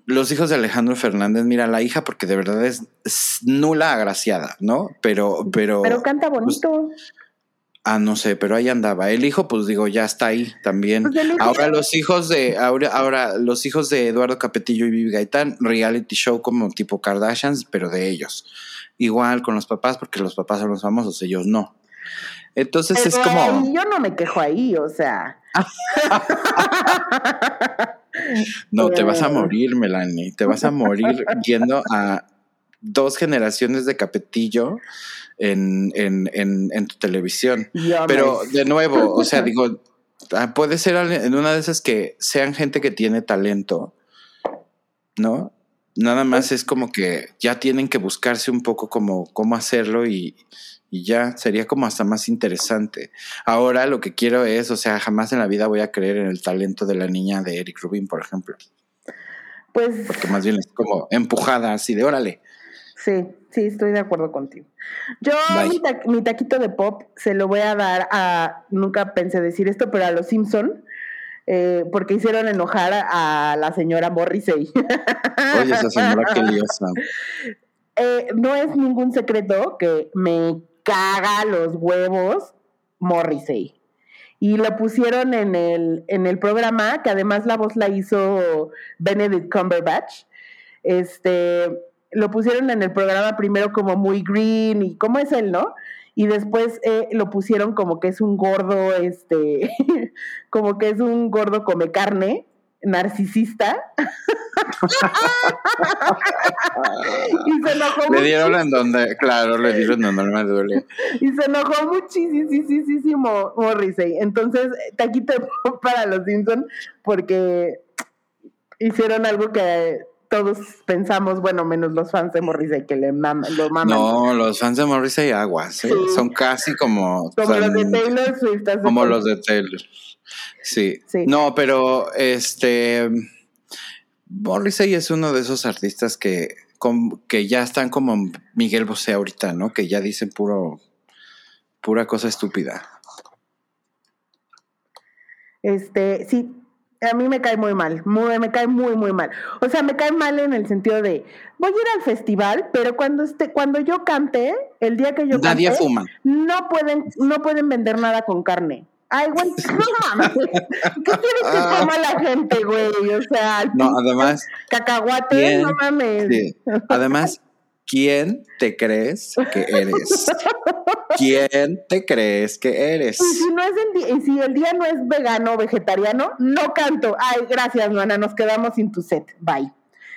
los hijos de Alejandro Fernández, mira, la hija, porque de verdad es, nula agraciada, ¿no? Pero, pero.
Pero canta pues, bonito.
ah, no sé, pero ahí andaba. El hijo, pues digo, ya está ahí también. Pues ahora los hijos de, ahora, ahora los hijos de Eduardo Capetillo y Vivi Gaitán, reality show como tipo Kardashians, pero de ellos igual con los papás, porque los papás son los famosos, ellos no. Entonces es como.
yo no me quejo ahí, o sea.
no, te vas a morir, Melanie. Te vas a morir yendo a dos generaciones de capetillo en, en, en, tu televisión. Pero de nuevo, o sea, digo, ah, puede ser en una de esas que sean gente que tiene talento, ¿no? Nada más es como que ya tienen que buscarse un poco como cómo hacerlo y, ya sería como hasta más interesante. Ahora lo que quiero es, o sea, jamás en la vida voy a creer en el talento de la niña de Eric Rubin, por ejemplo.
Pues.
Porque más bien es como empujada así de órale.
Sí, sí, estoy de acuerdo contigo. Yo mi, taquito de pop se lo voy a dar a, nunca pensé decir esto, pero a los Simpson eh, porque hicieron enojar a la señora Morrissey.
Oye, esa señora qué liosa.
Eh, no es ningún secreto que me caga los huevos Morrissey. Y lo pusieron en el, en el programa, que además la voz la hizo Benedict Cumberbatch. Este, lo pusieron en el programa primero como muy green y cómo es él, ¿no? Y después eh, lo pusieron como que es un gordo, este, como que es un gordo come carne, narcisista.
y se enojó Le dieron en donde, claro, le dieron donde me duele.
Y se enojó muchísimo Morrissey. Entonces, taquito para los Simpson porque hicieron algo que todos pensamos, bueno, menos los fans de Morrissey que le maman, lo maman.
No, los fans de Morrissey aguas, ¿eh? son casi como...
Como los de Taylor Swift.
Como los de Taylor. Sí. sí. No, pero este... Morrissey es uno de esos artistas que, que ya están como Miguel Bosé ahorita, ¿no? Que ya dicen puro, pura cosa estúpida.
Este, sí, a mí me cae muy mal, muy, me cae muy, muy mal. O sea, me cae mal en el sentido de, voy a ir al festival, pero cuando esté, cuando yo cante, el día que yo
Nadie fuma.
no pueden, no pueden vender nada con carne. Ay, güey, no mames. ¿Qué quieres que ah. coma la gente, güey? O sea,
no, además,
cacahuate, no mames. Sí.
Además, ¿quién te crees que eres? ¿Quién te crees que eres?
Y si, no es el si el día no es vegano o vegetariano, no canto. Ay, gracias, Luana, nos quedamos sin tu set. Bye.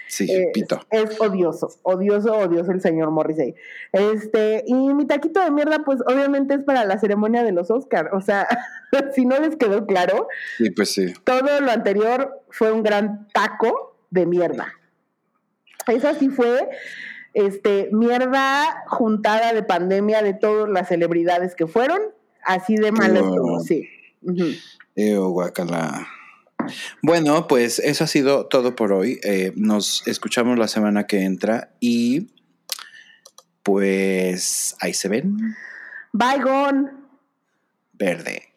Sí, eh, pito.
Es, odioso, odioso, odioso el señor Morrissey. Este, y mi taquito de mierda, pues obviamente es para la ceremonia de los Oscars. O sea, si no les quedó claro.
Sí, pues sí.
Todo lo anterior fue un gran taco de mierda. Eso sí fue este, mierda juntada de pandemia de todas las celebridades que fueron, así de mal estuvo, sí.
guacala. Bueno, pues eso ha sido todo por hoy. Eh, nos escuchamos la semana que entra y Pues ahí se ven.
Bye, gone.
Verde.